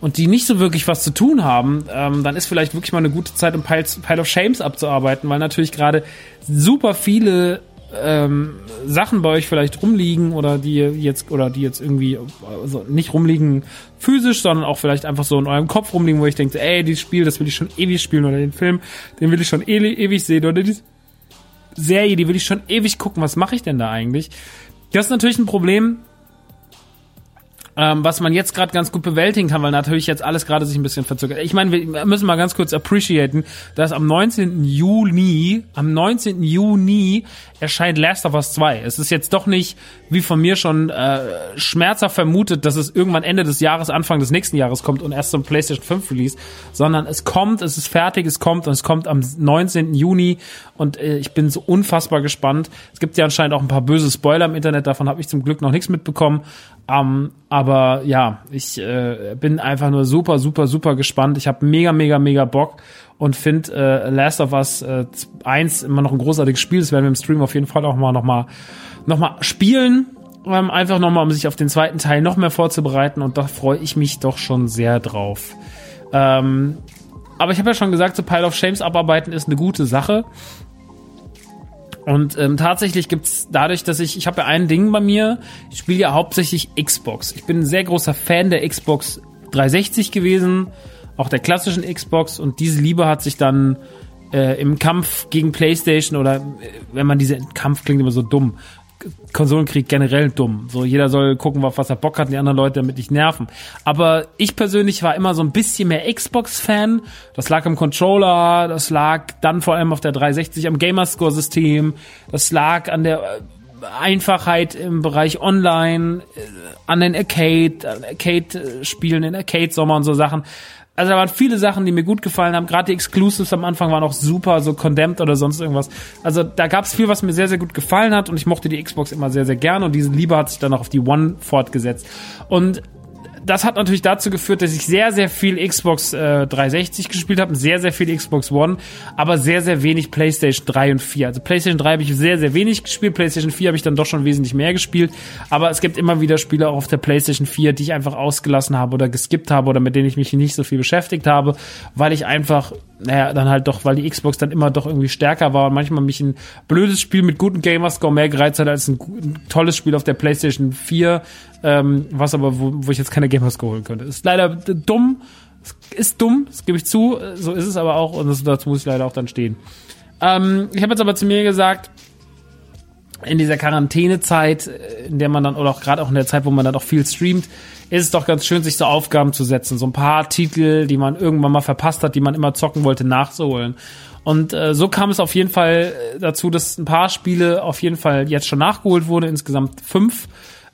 Speaker 1: und die nicht so wirklich was zu tun haben, ähm, dann ist vielleicht wirklich mal eine gute Zeit, um Pile, Pile of Shames abzuarbeiten, weil natürlich gerade super viele ähm, Sachen bei euch vielleicht rumliegen oder die jetzt oder die jetzt irgendwie also nicht rumliegen physisch, sondern auch vielleicht einfach so in eurem Kopf rumliegen, wo ich denke, ey, dieses Spiel, das will ich schon ewig spielen oder den Film, den will ich schon ewig sehen oder dieses Serie, die will ich schon ewig gucken. Was mache ich denn da eigentlich? Das ist natürlich ein Problem, ähm, was man jetzt gerade ganz gut bewältigen kann, weil natürlich jetzt alles gerade sich ein bisschen verzögert. Ich meine, wir müssen mal ganz kurz appreciaten, dass am 19. Juni, am 19. Juni erscheint Last of Us 2. Es ist jetzt doch nicht, wie von mir schon äh, schmerzhaft vermutet, dass es irgendwann Ende des Jahres, Anfang des nächsten Jahres kommt und erst zum PlayStation 5 Release, sondern es kommt, es ist fertig, es kommt und es kommt am 19. Juni und äh, ich bin so unfassbar gespannt. Es gibt ja anscheinend auch ein paar böse Spoiler im Internet, davon habe ich zum Glück noch nichts mitbekommen, um, aber ja, ich äh, bin einfach nur super, super, super gespannt. Ich habe mega, mega, mega Bock und finde äh, Last of Us äh, 1 immer noch ein großartiges Spiel. Das werden wir im Stream auf jeden Fall auch mal noch mal, noch mal spielen. Ähm, einfach noch mal, um sich auf den zweiten Teil noch mehr vorzubereiten. Und da freue ich mich doch schon sehr drauf. Ähm, aber ich habe ja schon gesagt, so Pile of Shames abarbeiten ist eine gute Sache. Und ähm, tatsächlich gibt's dadurch, dass ich, ich habe ja ein Ding bei mir, ich spiele ja hauptsächlich Xbox. Ich bin ein sehr großer Fan der Xbox 360 gewesen, auch der klassischen Xbox und diese Liebe hat sich dann äh, im Kampf gegen PlayStation oder äh, wenn man diese Kampf klingt immer so dumm, Konsolenkrieg generell dumm. So, jeder soll gucken, auf was er Bock hat, die anderen Leute damit nicht nerven. Aber ich persönlich war immer so ein bisschen mehr Xbox-Fan. Das lag am Controller, das lag dann vor allem auf der 360 am Gamerscore-System, das lag an der äh, Einfachheit im Bereich Online, äh, an den Arcade, Arcade-Spielen, in Arcade-Sommer und so Sachen also da waren viele Sachen, die mir gut gefallen haben. Gerade die Exclusives am Anfang waren auch super, so Condemned oder sonst irgendwas. Also da gab es viel, was mir sehr, sehr gut gefallen hat und ich mochte die Xbox immer sehr, sehr gerne und diese Liebe hat sich dann auch auf die One fortgesetzt. Und das hat natürlich dazu geführt, dass ich sehr, sehr viel Xbox äh, 360 gespielt habe, sehr, sehr viel Xbox One, aber sehr, sehr wenig PlayStation 3 und 4. Also PlayStation 3 habe ich sehr, sehr wenig gespielt, PlayStation 4 habe ich dann doch schon wesentlich mehr gespielt, aber es gibt immer wieder Spiele auch auf der PlayStation 4, die ich einfach ausgelassen habe oder geskippt habe oder mit denen ich mich nicht so viel beschäftigt habe, weil ich einfach naja, dann halt doch, weil die Xbox dann immer doch irgendwie stärker war und manchmal mich ein blödes Spiel mit guten Gamerscore mehr gereizt hat als ein, ein tolles Spiel auf der PlayStation 4, ähm, was aber, wo, wo ich jetzt keine Gamerscore holen könnte. Ist leider dumm, ist dumm, das gebe ich zu, so ist es aber auch und das, dazu muss ich leider auch dann stehen. Ähm, ich habe jetzt aber zu mir gesagt, in dieser Quarantänezeit, in der man dann, oder auch gerade auch in der Zeit, wo man dann auch viel streamt, ist es doch ganz schön, sich so Aufgaben zu setzen. So ein paar Titel, die man irgendwann mal verpasst hat, die man immer zocken wollte, nachzuholen. Und äh, so kam es auf jeden Fall dazu, dass ein paar Spiele auf jeden Fall jetzt schon nachgeholt wurde, insgesamt fünf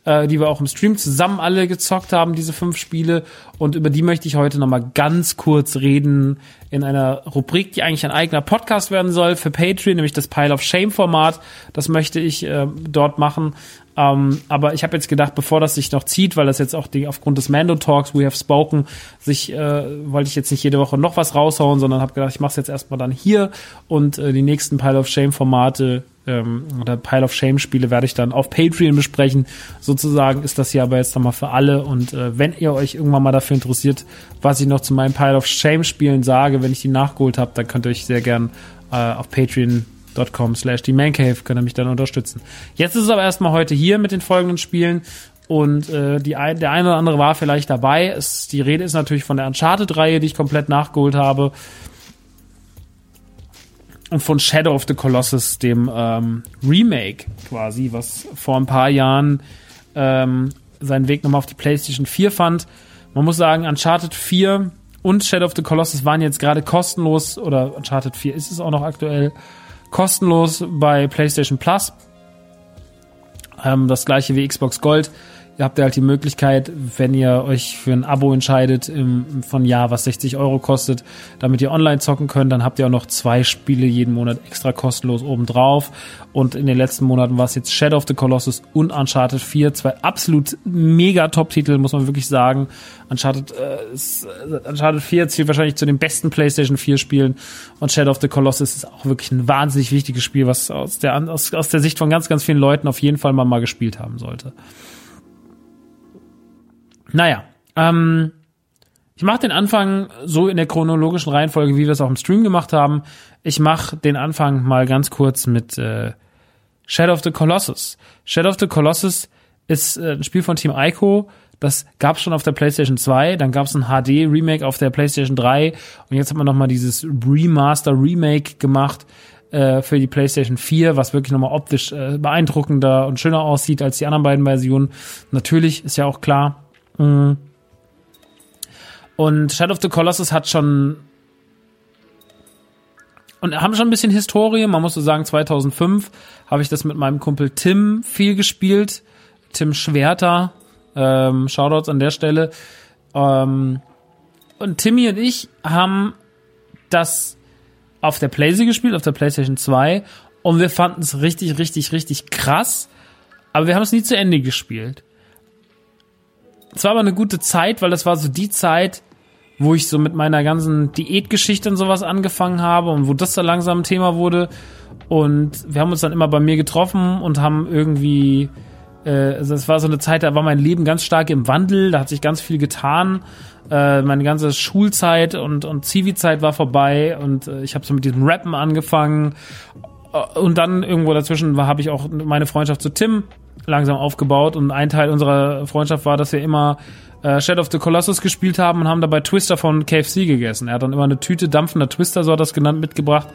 Speaker 1: äh, die wir auch im Stream zusammen alle gezockt haben, diese fünf Spiele. Und über die möchte ich heute nochmal ganz kurz reden in einer Rubrik, die eigentlich ein eigener Podcast werden soll für Patreon, nämlich das Pile of Shame Format. Das möchte ich äh, dort machen. Ähm, aber ich habe jetzt gedacht, bevor das sich noch zieht, weil das jetzt auch die, aufgrund des Mando Talks, We Have Spoken, sich äh, wollte ich jetzt nicht jede Woche noch was raushauen, sondern habe gedacht, ich mache es jetzt erstmal dann hier und äh, die nächsten Pile of Shame Formate ähm, oder Pile of Shame Spiele werde ich dann auf Patreon besprechen. Sozusagen ist das hier aber jetzt nochmal für alle. Und äh, wenn ihr euch irgendwann mal dafür interessiert, was ich noch zu meinen Pile of Shame Spielen sage, wenn ich die nachgeholt habe, dann könnt ihr euch sehr gern äh, auf patreon.com slash die Mancave könnt ihr mich dann unterstützen. Jetzt ist es aber erstmal heute hier mit den folgenden Spielen. Und äh, die ein, der eine oder andere war vielleicht dabei. Es, die Rede ist natürlich von der Uncharted-Reihe, die ich komplett nachgeholt habe und von Shadow of the Colossus, dem ähm, Remake quasi, was vor ein paar Jahren ähm, seinen Weg nochmal auf die PlayStation 4 fand. Man muss sagen, Uncharted 4 und Shadow of the Colossus waren jetzt gerade kostenlos, oder Uncharted 4 ist es auch noch aktuell, kostenlos bei PlayStation Plus. Ähm, das gleiche wie Xbox Gold habt ja halt die Möglichkeit, wenn ihr euch für ein Abo entscheidet im, von Jahr, was 60 Euro kostet, damit ihr online zocken könnt, dann habt ihr auch noch zwei Spiele jeden Monat extra kostenlos obendrauf. Und in den letzten Monaten war es jetzt Shadow of the Colossus und Uncharted 4, zwei absolut mega Top-Titel, muss man wirklich sagen. Uncharted, äh, ist, Uncharted 4 zählt wahrscheinlich zu den besten PlayStation 4 Spielen und Shadow of the Colossus ist auch wirklich ein wahnsinnig wichtiges Spiel, was aus der, aus, aus der Sicht von ganz, ganz vielen Leuten auf jeden Fall mal, mal gespielt haben sollte. Naja, ähm, ich mache den Anfang so in der chronologischen Reihenfolge, wie wir es auch im Stream gemacht haben. Ich mache den Anfang mal ganz kurz mit äh, Shadow of the Colossus. Shadow of the Colossus ist äh, ein Spiel von Team Ico. Das gab es schon auf der PlayStation 2, dann gab es ein HD-Remake auf der PlayStation 3 und jetzt hat man nochmal dieses Remaster-Remake gemacht äh, für die PlayStation 4, was wirklich nochmal optisch äh, beeindruckender und schöner aussieht als die anderen beiden Versionen. Natürlich ist ja auch klar. Und Shadow of the Colossus hat schon und haben schon ein bisschen Historie. Man muss so sagen, 2005 habe ich das mit meinem Kumpel Tim viel gespielt. Tim Schwerter. Ähm, Shoutouts an der Stelle. Ähm, und Timmy und ich haben das auf der PlayStation gespielt, auf der PlayStation 2. Und wir fanden es richtig, richtig, richtig krass. Aber wir haben es nie zu Ende gespielt es war aber eine gute Zeit, weil das war so die Zeit, wo ich so mit meiner ganzen Diätgeschichte und sowas angefangen habe und wo das da langsam ein Thema wurde. Und wir haben uns dann immer bei mir getroffen und haben irgendwie, äh, also es war so eine Zeit, da war mein Leben ganz stark im Wandel, da hat sich ganz viel getan. Äh, meine ganze Schulzeit und, und Zivi-Zeit war vorbei und äh, ich habe so mit diesem Rappen angefangen. Äh, und dann irgendwo dazwischen habe ich auch meine Freundschaft zu Tim langsam aufgebaut und ein Teil unserer Freundschaft war, dass wir immer äh, Shadow of the Colossus gespielt haben und haben dabei Twister von KFC gegessen. Er hat dann immer eine Tüte dampfender Twister, so hat das genannt, mitgebracht.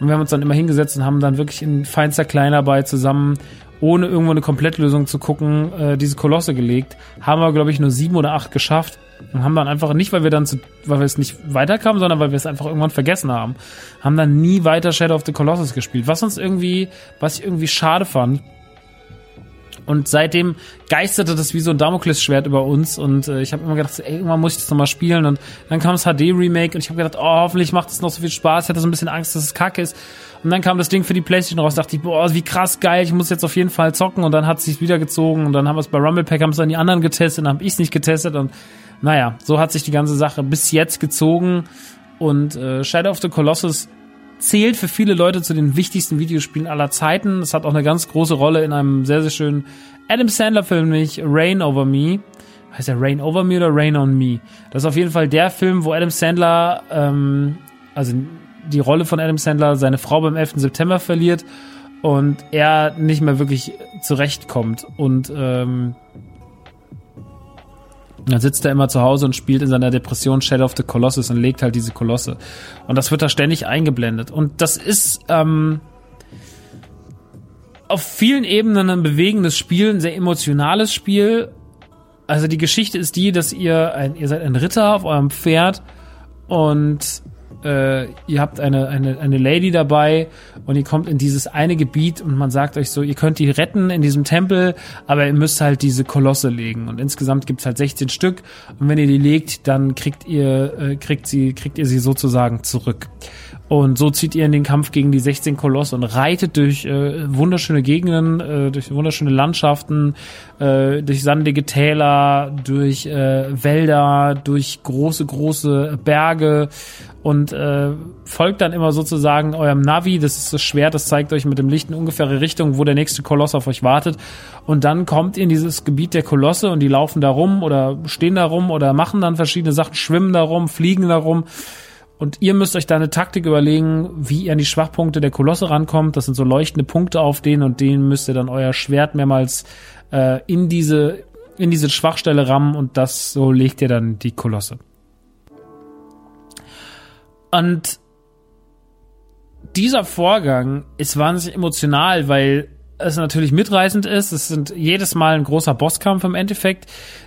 Speaker 1: Und wir haben uns dann immer hingesetzt und haben dann wirklich in feinster Kleinarbeit zusammen, ohne irgendwo eine Komplettlösung zu gucken, äh, diese Kolosse gelegt. Haben wir, glaube ich, nur sieben oder acht geschafft. Und haben dann einfach nicht, weil wir dann zu, weil wir es nicht weiterkamen, sondern weil wir es einfach irgendwann vergessen haben, haben dann nie weiter Shadow of the Colossus gespielt. Was uns irgendwie, was ich irgendwie schade fand, und seitdem geisterte das wie so ein Damoklesschwert über uns. Und äh, ich habe immer gedacht, ey, irgendwann muss ich das nochmal spielen. Und dann kam das HD-Remake und ich habe gedacht, oh, hoffentlich macht es noch so viel Spaß. Ich hatte so ein bisschen Angst, dass es kacke ist. Und dann kam das Ding für die Playstation raus, dachte ich, boah, wie krass geil, ich muss jetzt auf jeden Fall zocken. Und dann hat es sich wieder gezogen und dann haben wir es bei Rumble Pack, haben es dann die anderen getestet, dann habe ich es nicht getestet. Und naja, so hat sich die ganze Sache bis jetzt gezogen. Und äh, Shadow of the Colossus zählt für viele Leute zu den wichtigsten Videospielen aller Zeiten. Es hat auch eine ganz große Rolle in einem sehr, sehr schönen Adam Sandler-Film, nämlich Rain Over Me. Heißt der Rain Over Me oder Rain on Me? Das ist auf jeden Fall der Film, wo Adam Sandler, ähm, also die Rolle von Adam Sandler, seine Frau beim 11. September verliert und er nicht mehr wirklich zurechtkommt. Und ähm, dann sitzt er immer zu Hause und spielt in seiner Depression Shadow of the Colossus und legt halt diese Kolosse. Und das wird da ständig eingeblendet. Und das ist ähm, auf vielen Ebenen ein bewegendes Spiel, ein sehr emotionales Spiel. Also die Geschichte ist die, dass ihr ein, ihr seid ein Ritter auf eurem Pferd und äh, ihr habt eine, eine, eine Lady dabei und ihr kommt in dieses eine Gebiet und man sagt euch so, ihr könnt die retten in diesem Tempel, aber ihr müsst halt diese Kolosse legen. Und insgesamt gibt's halt 16 Stück und wenn ihr die legt, dann kriegt ihr, äh, kriegt sie, kriegt ihr sie sozusagen zurück. Und so zieht ihr in den Kampf gegen die 16 Kolosse und reitet durch äh, wunderschöne Gegenden, äh, durch wunderschöne Landschaften, äh, durch sandige Täler, durch äh, Wälder, durch große, große Berge und äh, folgt dann immer sozusagen eurem Navi. Das ist das Schwert, das zeigt euch mit dem Licht in ungefähre Richtung, wo der nächste Koloss auf euch wartet. Und dann kommt ihr in dieses Gebiet der Kolosse und die laufen da rum oder stehen da rum oder machen dann verschiedene Sachen, schwimmen da rum, fliegen da rum. Und ihr müsst euch da eine Taktik überlegen, wie ihr an die Schwachpunkte der Kolosse rankommt. Das sind so leuchtende Punkte auf denen und denen müsst ihr dann euer Schwert mehrmals äh, in diese in diese Schwachstelle rammen und das so legt ihr dann die Kolosse. Und dieser Vorgang ist wahnsinnig emotional, weil es natürlich mitreißend ist. Es sind jedes Mal ein großer Bosskampf im Endeffekt.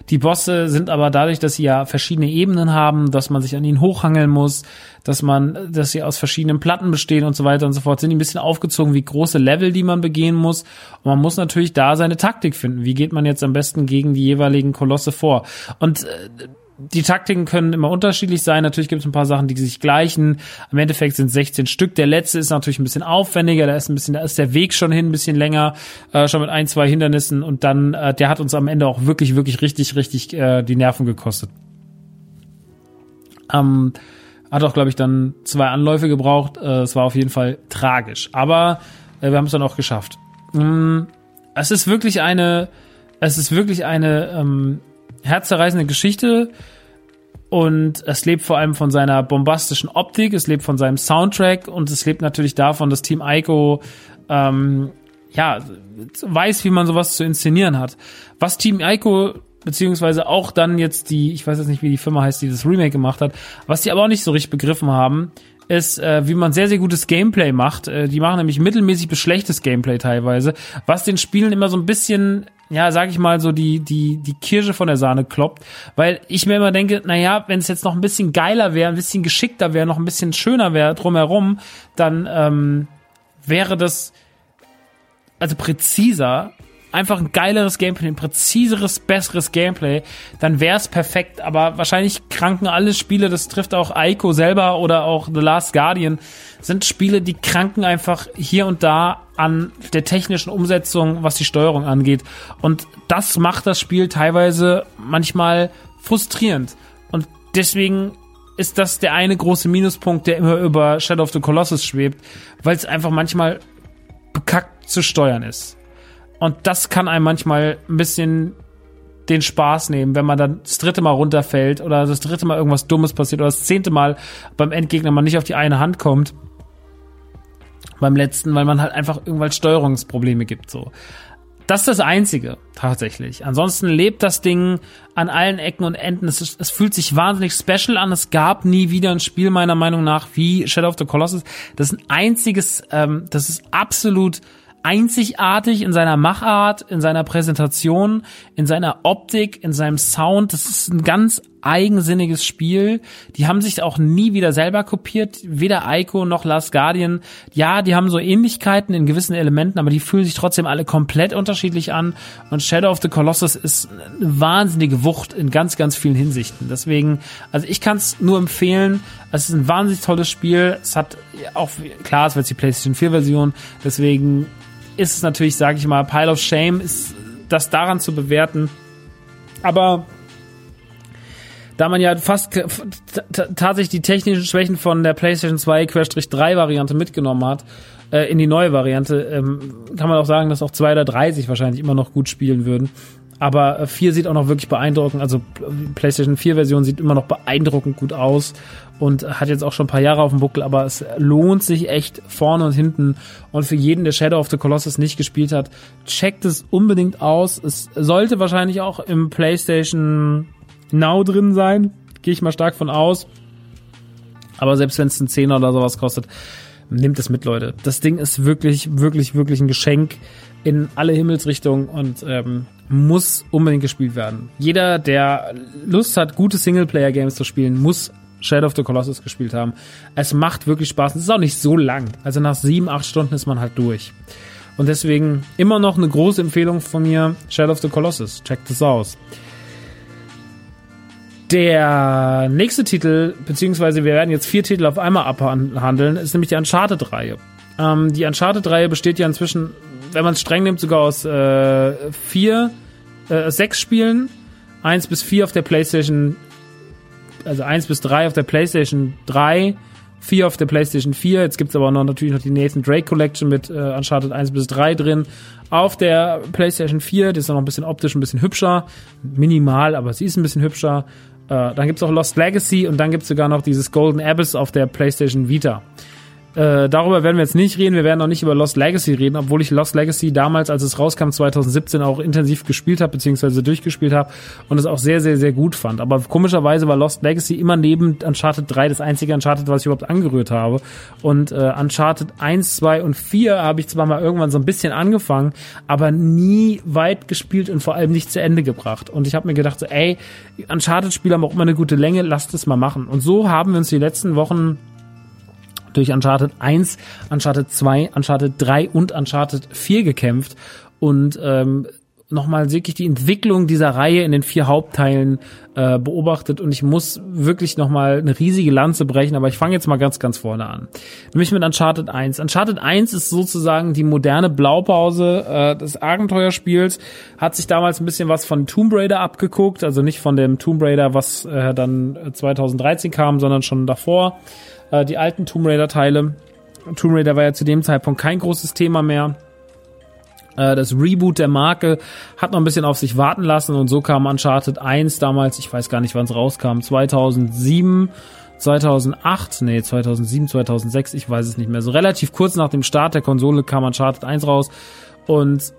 Speaker 1: Die Bosse sind aber dadurch, dass sie ja verschiedene Ebenen haben, dass man sich an ihnen hochhangeln muss, dass man, dass sie aus verschiedenen Platten bestehen und so weiter und so fort, sind die ein bisschen aufgezogen wie große Level, die man begehen muss. Und man muss natürlich da seine Taktik finden. Wie geht man jetzt am besten gegen die jeweiligen Kolosse vor? Und äh, die Taktiken können immer unterschiedlich sein. Natürlich gibt es ein paar Sachen, die sich gleichen. Im Endeffekt sind 16 Stück. Der letzte ist natürlich ein bisschen aufwendiger. Da ist ein bisschen, da ist der Weg schon hin, ein bisschen länger, äh, schon mit ein, zwei Hindernissen. Und dann, äh, der hat uns am Ende auch wirklich, wirklich richtig, richtig äh, die Nerven gekostet. Ähm, hat auch, glaube ich, dann zwei Anläufe gebraucht. Äh, es war auf jeden Fall tragisch. Aber äh, wir haben es dann auch geschafft. Ähm, es ist wirklich eine, es ist wirklich eine ähm, herzerreißende Geschichte und es lebt vor allem von seiner bombastischen Optik, es lebt von seinem Soundtrack und es lebt natürlich davon, dass Team Ico ähm, ja weiß, wie man sowas zu inszenieren hat. Was Team Ico beziehungsweise auch dann jetzt die, ich weiß jetzt nicht, wie die Firma heißt, die das Remake gemacht hat, was die aber auch nicht so richtig begriffen haben, ist, äh, wie man sehr, sehr gutes Gameplay macht. Äh, die machen nämlich mittelmäßig bis schlechtes Gameplay teilweise, was den Spielen immer so ein bisschen ja, sag ich mal, so die, die, die Kirsche von der Sahne kloppt, weil ich mir immer denke, na ja, wenn es jetzt noch ein bisschen geiler wäre, ein bisschen geschickter wäre, noch ein bisschen schöner wäre drumherum, dann ähm, wäre das also präziser einfach ein geileres Gameplay, ein präziseres, besseres Gameplay, dann wäre es perfekt. Aber wahrscheinlich kranken alle Spiele, das trifft auch Aiko selber oder auch The Last Guardian, sind Spiele, die kranken einfach hier und da an der technischen Umsetzung, was die Steuerung angeht. Und das macht das Spiel teilweise manchmal frustrierend. Und deswegen ist das der eine große Minuspunkt, der immer über Shadow of the Colossus schwebt, weil es einfach manchmal bekackt zu steuern ist. Und das kann einem manchmal ein bisschen den Spaß nehmen, wenn man dann das dritte Mal runterfällt oder das dritte Mal irgendwas Dummes passiert oder das zehnte Mal beim Endgegner man nicht auf die eine Hand kommt. Beim letzten, weil man halt einfach irgendwann Steuerungsprobleme gibt, so. Das ist das Einzige, tatsächlich. Ansonsten lebt das Ding an allen Ecken und Enden. Es, ist, es fühlt sich wahnsinnig special an. Es gab nie wieder ein Spiel, meiner Meinung nach, wie Shadow of the Colossus. Das ist ein einziges, ähm, das ist absolut einzigartig in seiner Machart, in seiner Präsentation, in seiner Optik, in seinem Sound. Das ist ein ganz eigensinniges Spiel. Die haben sich auch nie wieder selber kopiert, weder Ico noch Last Guardian. Ja, die haben so Ähnlichkeiten in gewissen Elementen, aber die fühlen sich trotzdem alle komplett unterschiedlich an. Und Shadow of the Colossus ist eine wahnsinnige Wucht in ganz, ganz vielen Hinsichten. Deswegen, also ich kann es nur empfehlen. Es ist ein wahnsinnig tolles Spiel. Es hat auch, klar, es wird die PlayStation 4 Version. Deswegen ist es natürlich, sage ich mal, Pile of Shame, ist das daran zu bewerten. Aber da man ja fast tatsächlich die technischen Schwächen von der PlayStation 2-3 Variante mitgenommen hat, äh, in die neue Variante, ähm, kann man auch sagen, dass auch 2 oder 3 sich wahrscheinlich immer noch gut spielen würden. Aber 4 äh, sieht auch noch wirklich beeindruckend, also PlayStation 4 Version sieht immer noch beeindruckend gut aus und hat jetzt auch schon ein paar Jahre auf dem Buckel, aber es lohnt sich echt vorne und hinten. Und für jeden, der Shadow of the Colossus nicht gespielt hat, checkt es unbedingt aus. Es sollte wahrscheinlich auch im PlayStation Now drin sein, gehe ich mal stark von aus. Aber selbst wenn es ein Zehner oder sowas kostet, nehmt es mit, Leute. Das Ding ist wirklich, wirklich, wirklich ein Geschenk in alle Himmelsrichtungen und ähm, muss unbedingt gespielt werden. Jeder, der Lust hat, gute Singleplayer-Games zu spielen, muss Shadow of the Colossus gespielt haben. Es macht wirklich Spaß. Es ist auch nicht so lang. Also nach sieben, acht Stunden ist man halt durch. Und deswegen immer noch eine große Empfehlung von mir, Shadow of the Colossus. Checkt es aus. Der nächste Titel, beziehungsweise wir werden jetzt vier Titel auf einmal abhandeln, ist nämlich die Uncharted-Reihe. Ähm, die Uncharted-Reihe besteht ja inzwischen, wenn man es streng nimmt, sogar aus äh, vier, äh, sechs Spielen. Eins bis vier auf der PlayStation, also eins bis drei auf der PlayStation 3, vier auf der PlayStation 4. Jetzt gibt's aber noch natürlich noch die Nathan Drake Collection mit äh, Uncharted 1 bis 3 drin. Auf der PlayStation 4, die ist noch ein bisschen optisch ein bisschen hübscher. Minimal, aber sie ist ein bisschen hübscher. Äh, dann gibt's auch Lost Legacy und dann gibt's sogar noch dieses Golden Abyss auf der PlayStation Vita. Äh, darüber werden wir jetzt nicht reden. Wir werden auch nicht über Lost Legacy reden, obwohl ich Lost Legacy damals, als es rauskam, 2017 auch intensiv gespielt habe, beziehungsweise durchgespielt habe und es auch sehr, sehr, sehr gut fand. Aber komischerweise war Lost Legacy immer neben Uncharted 3 das einzige Uncharted, was ich überhaupt angerührt habe. Und äh, Uncharted 1, 2 und 4 habe ich zwar mal irgendwann so ein bisschen angefangen, aber nie weit gespielt und vor allem nicht zu Ende gebracht. Und ich habe mir gedacht, so, ey, Uncharted-Spiele haben auch immer eine gute Länge, lasst es mal machen. Und so haben wir uns die letzten Wochen durch Uncharted 1, Uncharted 2, Uncharted 3 und Uncharted 4 gekämpft. Und ähm, nochmal wirklich die Entwicklung dieser Reihe in den vier Hauptteilen äh, beobachtet. Und ich muss wirklich nochmal eine riesige Lanze brechen, aber ich fange jetzt mal ganz, ganz vorne an. Nämlich mit Uncharted 1. Uncharted 1 ist sozusagen die moderne Blaupause äh, des Abenteuerspiels, hat sich damals ein bisschen was von Tomb Raider abgeguckt, also nicht von dem Tomb Raider, was äh, dann 2013 kam, sondern schon davor äh, die alten Tomb Raider Teile. Tomb Raider war ja zu dem Zeitpunkt kein großes Thema mehr. Äh, das Reboot der Marke hat noch ein bisschen auf sich warten lassen und so kam Uncharted 1 damals, ich weiß gar nicht, wann es rauskam, 2007, 2008, nee, 2007, 2006, ich weiß es nicht mehr. So relativ kurz nach dem Start der Konsole kam Uncharted 1 raus und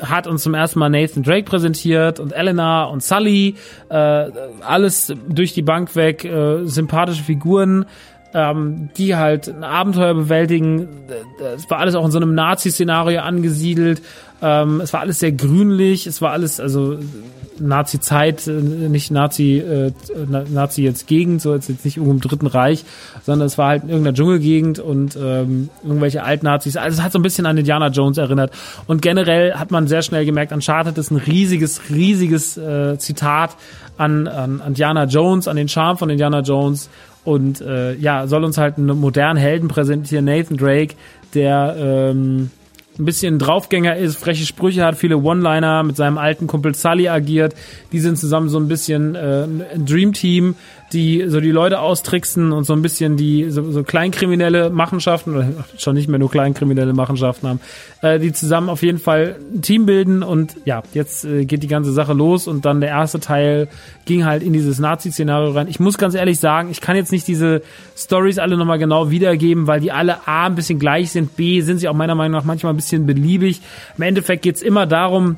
Speaker 1: hat uns zum ersten Mal Nathan Drake präsentiert und Elena und Sully, äh, alles durch die Bank weg, äh, sympathische Figuren, ähm, die halt ein Abenteuer bewältigen. Es war alles auch in so einem Nazi-Szenario angesiedelt. Ähm, es war alles sehr grünlich. Es war alles, also Nazi-Zeit, äh, nicht Nazi, äh, Nazi jetzt Gegend, so jetzt, jetzt nicht irgendwo im Dritten Reich, sondern es war halt in irgendeiner Dschungelgegend und ähm, irgendwelche Alt-Nazis. Also es hat so ein bisschen an Indiana Jones erinnert. Und generell hat man sehr schnell gemerkt, Uncharted ist ein riesiges, riesiges äh, Zitat an, an Indiana Jones, an den Charme von Indiana Jones und äh, ja, soll uns halt einen modernen Helden präsentieren, Nathan Drake, der ähm, ein bisschen Draufgänger ist, freche Sprüche hat, viele One-Liner, mit seinem alten Kumpel Sully agiert. Die sind zusammen so ein bisschen äh, ein Dream-Team, die so die Leute austricksen und so ein bisschen die so, so kleinkriminelle Machenschaften oder schon nicht mehr nur kleinkriminelle Machenschaften haben, äh, die zusammen auf jeden Fall ein Team bilden und ja, jetzt äh, geht die ganze Sache los und dann der erste Teil ging halt in dieses Nazi-Szenario rein. Ich muss ganz ehrlich sagen, ich kann jetzt nicht diese Stories alle nochmal genau wiedergeben, weil die alle A ein bisschen gleich sind, B sind sie auch meiner Meinung nach manchmal ein bisschen beliebig. Im Endeffekt geht's immer darum,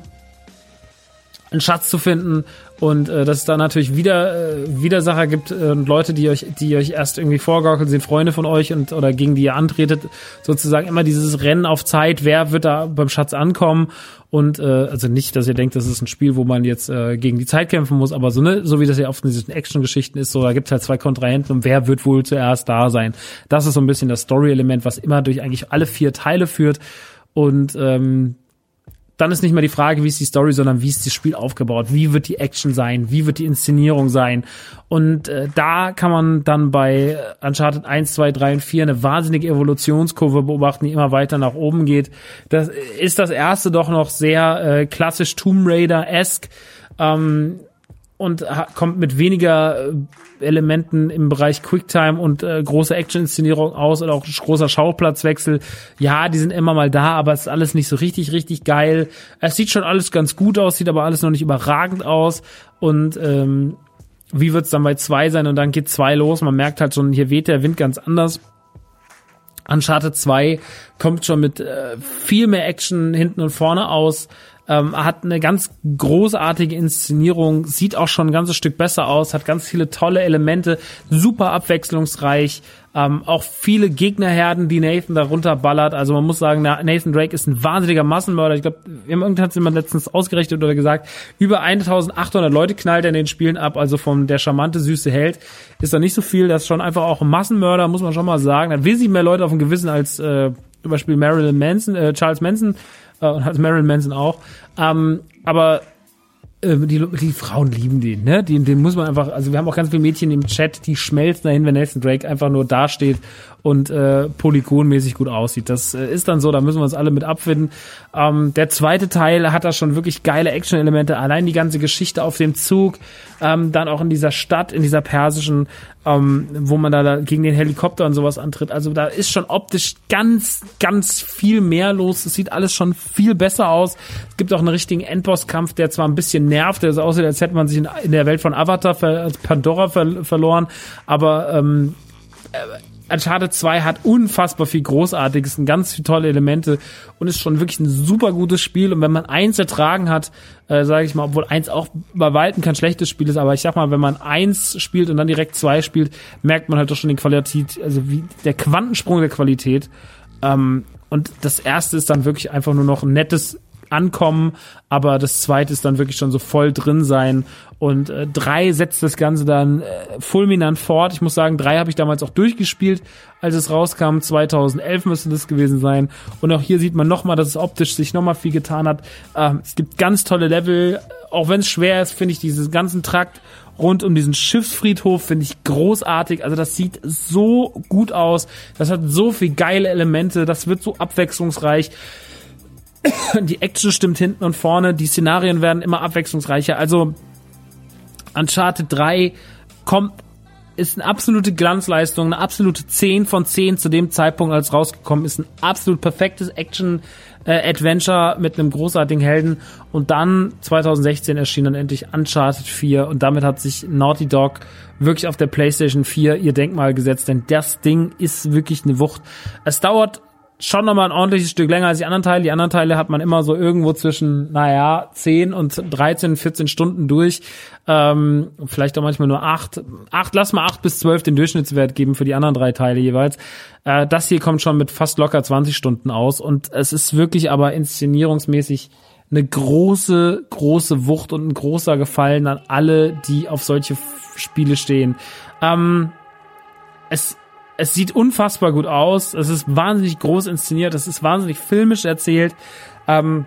Speaker 1: einen Schatz zu finden und äh, dass es da natürlich wieder äh, Widersacher gibt äh, und Leute, die euch, die euch erst irgendwie vorgaukeln, sind Freunde von euch und oder gegen die ihr antretet, sozusagen immer dieses Rennen auf Zeit, wer wird da beim Schatz ankommen und äh, also nicht, dass ihr denkt, das ist ein Spiel, wo man jetzt äh, gegen die Zeit kämpfen muss, aber so ne, so wie das ja oft in diesen Action-Geschichten ist, so da gibt's halt zwei Kontrahenten und wer wird wohl zuerst da sein? Das ist so ein bisschen das Story-Element, was immer durch eigentlich alle vier Teile führt und ähm, dann ist nicht mehr die Frage, wie ist die Story, sondern wie ist das Spiel aufgebaut, wie wird die Action sein, wie wird die Inszenierung sein. Und äh, da kann man dann bei Uncharted 1, 2, 3 und 4 eine wahnsinnige Evolutionskurve beobachten, die immer weiter nach oben geht. Das ist das erste doch noch sehr äh, klassisch Tomb Raider-esque. Ähm, und kommt mit weniger äh, Elementen im Bereich Quicktime und äh, große Action-Inszenierung aus oder auch großer Schauplatzwechsel. Ja, die sind immer mal da, aber es ist alles nicht so richtig, richtig geil. Es sieht schon alles ganz gut aus, sieht aber alles noch nicht überragend aus. Und ähm, wie wird's dann bei zwei sein? Und dann geht zwei los. Man merkt halt schon, hier weht der Wind ganz anders. Uncharted 2 kommt schon mit äh, viel mehr Action hinten und vorne aus ähm, hat eine ganz großartige Inszenierung, sieht auch schon ein ganzes Stück besser aus, hat ganz viele tolle Elemente, super abwechslungsreich, ähm, auch viele Gegnerherden, die Nathan darunter ballert. Also man muss sagen, Nathan Drake ist ein wahnsinniger Massenmörder. Ich glaube, irgendwann hat jemand letztens ausgerechnet oder gesagt, über 1800 Leute knallt er in den Spielen ab. Also vom der charmante, süße Held ist da nicht so viel. Das ist schon einfach auch ein Massenmörder, muss man schon mal sagen. Er will sich mehr Leute auf dem Gewissen als äh, zum Beispiel Marilyn Manson, äh, Charles Manson äh, und hat Marilyn Manson auch. Ähm, aber äh, die, die Frauen lieben den, ne? Den, den muss man einfach, also wir haben auch ganz viele Mädchen im Chat, die schmelzen dahin, wenn Nelson Drake einfach nur dasteht und äh, polygonmäßig gut aussieht. Das äh, ist dann so, da müssen wir uns alle mit abfinden. Ähm, der zweite Teil hat da schon wirklich geile Action-Elemente, allein die ganze Geschichte auf dem Zug, ähm, dann auch in dieser Stadt, in dieser persischen, ähm, wo man da, da gegen den Helikopter und sowas antritt. Also da ist schon optisch ganz, ganz viel mehr los. Es sieht alles schon viel besser aus. Es gibt auch einen richtigen Endbosskampf, der zwar ein bisschen nervt, der so aussieht, als hätte man sich in, in der Welt von Avatar, als Pandora ver verloren, aber ähm, äh, Uncharted 2 hat unfassbar viel Großartiges und ganz viele tolle Elemente und ist schon wirklich ein super gutes Spiel. Und wenn man eins ertragen hat, äh, sage ich mal, obwohl eins auch bei Weitem kein schlechtes Spiel ist, aber ich sag mal, wenn man eins spielt und dann direkt zwei spielt, merkt man halt doch schon den Qualität, also wie der Quantensprung der Qualität. Ähm, und das erste ist dann wirklich einfach nur noch ein nettes ankommen, aber das zweite ist dann wirklich schon so voll drin sein und äh, drei setzt das Ganze dann äh, fulminant fort. Ich muss sagen, drei habe ich damals auch durchgespielt, als es rauskam. 2011 müsste das gewesen sein. Und auch hier sieht man nochmal, dass es optisch sich nochmal viel getan hat. Ähm, es gibt ganz tolle Level. Auch wenn es schwer ist, finde ich diesen ganzen Trakt rund um diesen Schiffsfriedhof finde ich großartig. Also das sieht so gut aus. Das hat so viel geile Elemente. Das wird so abwechslungsreich. Die Action stimmt hinten und vorne. Die Szenarien werden immer abwechslungsreicher. Also Uncharted 3 kommt ist eine absolute Glanzleistung, eine absolute 10 von 10 zu dem Zeitpunkt, als rausgekommen ist. Ein absolut perfektes Action-Adventure äh, mit einem großartigen Helden. Und dann 2016 erschien dann endlich Uncharted 4 und damit hat sich Naughty Dog wirklich auf der PlayStation 4 ihr Denkmal gesetzt, denn das Ding ist wirklich eine Wucht. Es dauert schon nochmal ein ordentliches Stück länger als die anderen Teile. Die anderen Teile hat man immer so irgendwo zwischen, naja, 10 und 13, 14 Stunden durch. Ähm, vielleicht auch manchmal nur 8. 8, lass mal 8 bis 12 den Durchschnittswert geben für die anderen drei Teile jeweils. Äh, das hier kommt schon mit fast locker 20 Stunden aus. Und es ist wirklich aber inszenierungsmäßig eine große, große Wucht und ein großer Gefallen an alle, die auf solche Spiele stehen. Ähm, es es sieht unfassbar gut aus. Es ist wahnsinnig groß inszeniert. Es ist wahnsinnig filmisch erzählt. Ähm,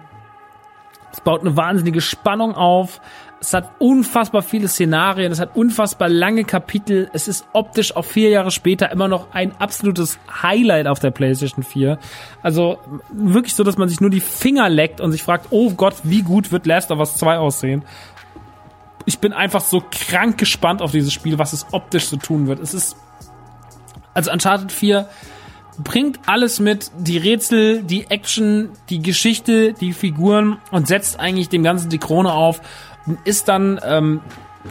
Speaker 1: es baut eine wahnsinnige Spannung auf. Es hat unfassbar viele Szenarien. Es hat unfassbar lange Kapitel. Es ist optisch auch vier Jahre später immer noch ein absolutes Highlight auf der PlayStation 4. Also wirklich so, dass man sich nur die Finger leckt und sich fragt, oh Gott, wie gut wird Last of Us 2 aussehen? Ich bin einfach so krank gespannt auf dieses Spiel, was es optisch so tun wird. Es ist also Uncharted 4 bringt alles mit, die Rätsel, die Action, die Geschichte, die Figuren und setzt eigentlich dem Ganzen die Krone auf und ist dann ähm,